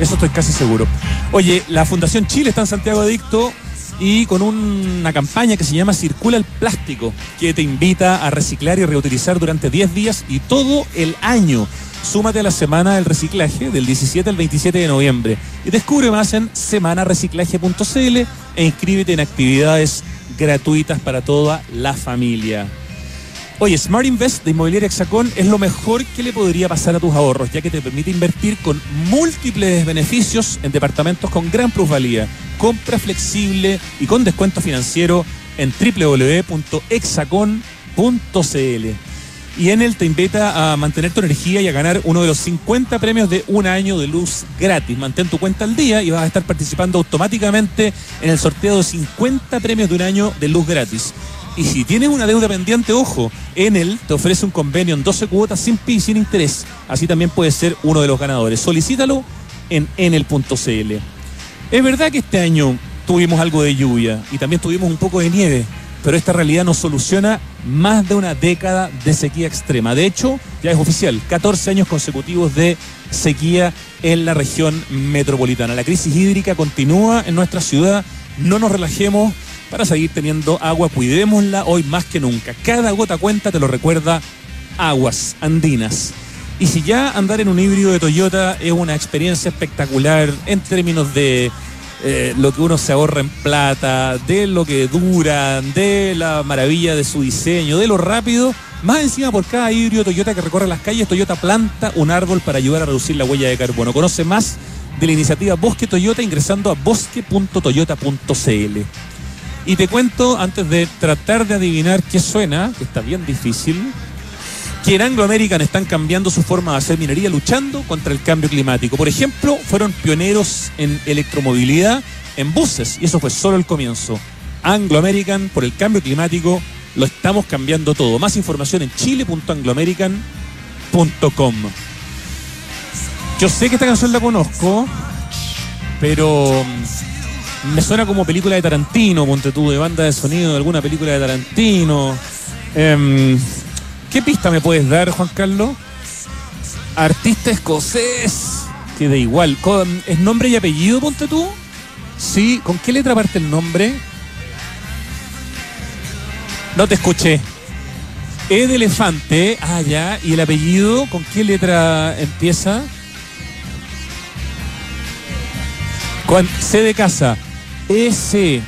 Eso estoy casi seguro. Oye, la Fundación Chile está en Santiago Adicto y con una campaña que se llama Circula el Plástico, que te invita a reciclar y reutilizar durante 10 días y todo el año. Súmate a la Semana del Reciclaje del 17 al 27 de noviembre y descubre más en semanareciclaje.cl e inscríbete en actividades gratuitas para toda la familia. Oye, Smart Invest de Inmobiliaria Hexacón es lo mejor que le podría pasar a tus ahorros, ya que te permite invertir con múltiples beneficios en departamentos con gran plusvalía, compra flexible y con descuento financiero en www.hexacon.cl. Y en él te invita a mantener tu energía y a ganar uno de los 50 premios de un año de luz gratis. Mantén tu cuenta al día y vas a estar participando automáticamente en el sorteo de 50 premios de un año de luz gratis. Y si tienes una deuda pendiente, ojo, Enel te ofrece un convenio en 12 cuotas sin PI y sin interés. Así también puedes ser uno de los ganadores. Solicítalo en enel.cl. Es verdad que este año tuvimos algo de lluvia y también tuvimos un poco de nieve, pero esta realidad nos soluciona más de una década de sequía extrema. De hecho, ya es oficial, 14 años consecutivos de sequía en la región metropolitana. La crisis hídrica continúa en nuestra ciudad, no nos relajemos para seguir teniendo agua, cuidémosla hoy más que nunca. Cada gota cuenta, te lo recuerda Aguas Andinas. Y si ya andar en un híbrido de Toyota es una experiencia espectacular en términos de eh, lo que uno se ahorra en plata, de lo que dura, de la maravilla de su diseño, de lo rápido, más encima por cada híbrido Toyota que recorre las calles, Toyota planta un árbol para ayudar a reducir la huella de carbono. Conoce más de la iniciativa Bosque Toyota ingresando a bosque.toyota.cl. Y te cuento, antes de tratar de adivinar qué suena, que está bien difícil, que en Anglo American están cambiando su forma de hacer minería luchando contra el cambio climático. Por ejemplo, fueron pioneros en electromovilidad en buses y eso fue solo el comienzo. Anglo American, por el cambio climático, lo estamos cambiando todo. Más información en chile.angloamerican.com. Yo sé que esta canción la conozco, pero mm, me suena como película de Tarantino, ponte de banda de sonido de alguna película de Tarantino. Em, ¿Qué pista me puedes dar, Juan Carlos? Artista escocés. Que da igual. Con- ¿Es nombre y apellido, ponte tú? Sí. ¿Con qué letra parte el nombre? No te escuché. E de elefante. Ah, ya. ¿Y el apellido? ¿Con qué letra empieza? Con C de casa. S.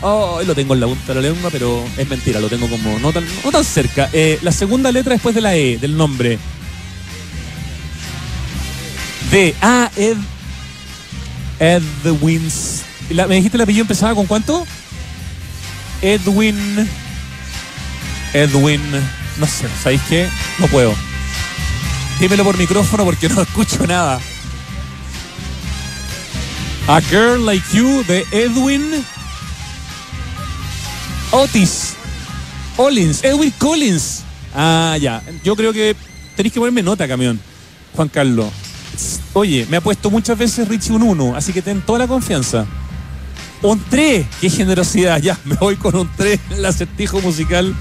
Oh, lo tengo en la punta de la lengua, pero es mentira, lo tengo como no tan, no tan cerca. Eh, la segunda letra después de la E, del nombre. D. Ah, Ed. Edwins. ¿Me dijiste el apellido empezaba con cuánto? Edwin. Edwin. No sé, ¿sabéis qué? No puedo. Dímelo por micrófono porque no escucho nada. A Girl Like You de Edwin Otis. Collins. Edwin Collins. Ah, ya. Yo creo que tenéis que ponerme nota, camión. Juan Carlos. Oye, me ha puesto muchas veces Richie un 1, así que ten toda la confianza. Un 3, qué generosidad. Ya, me voy con un 3 en el acertijo musical.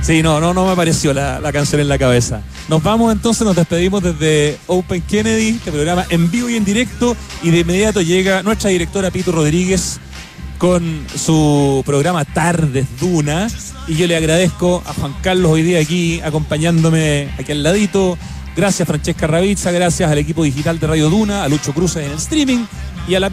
Sí, no, no, no me apareció la, la canción en la cabeza. Nos vamos entonces, nos despedimos desde Open Kennedy, este programa en vivo y en directo. Y de inmediato llega nuestra directora Pito Rodríguez con su programa Tardes Duna. Y yo le agradezco a Juan Carlos hoy día aquí, acompañándome aquí al ladito. Gracias Francesca Ravizza, gracias al equipo digital de Radio Duna, a Lucho Cruces en el streaming y a la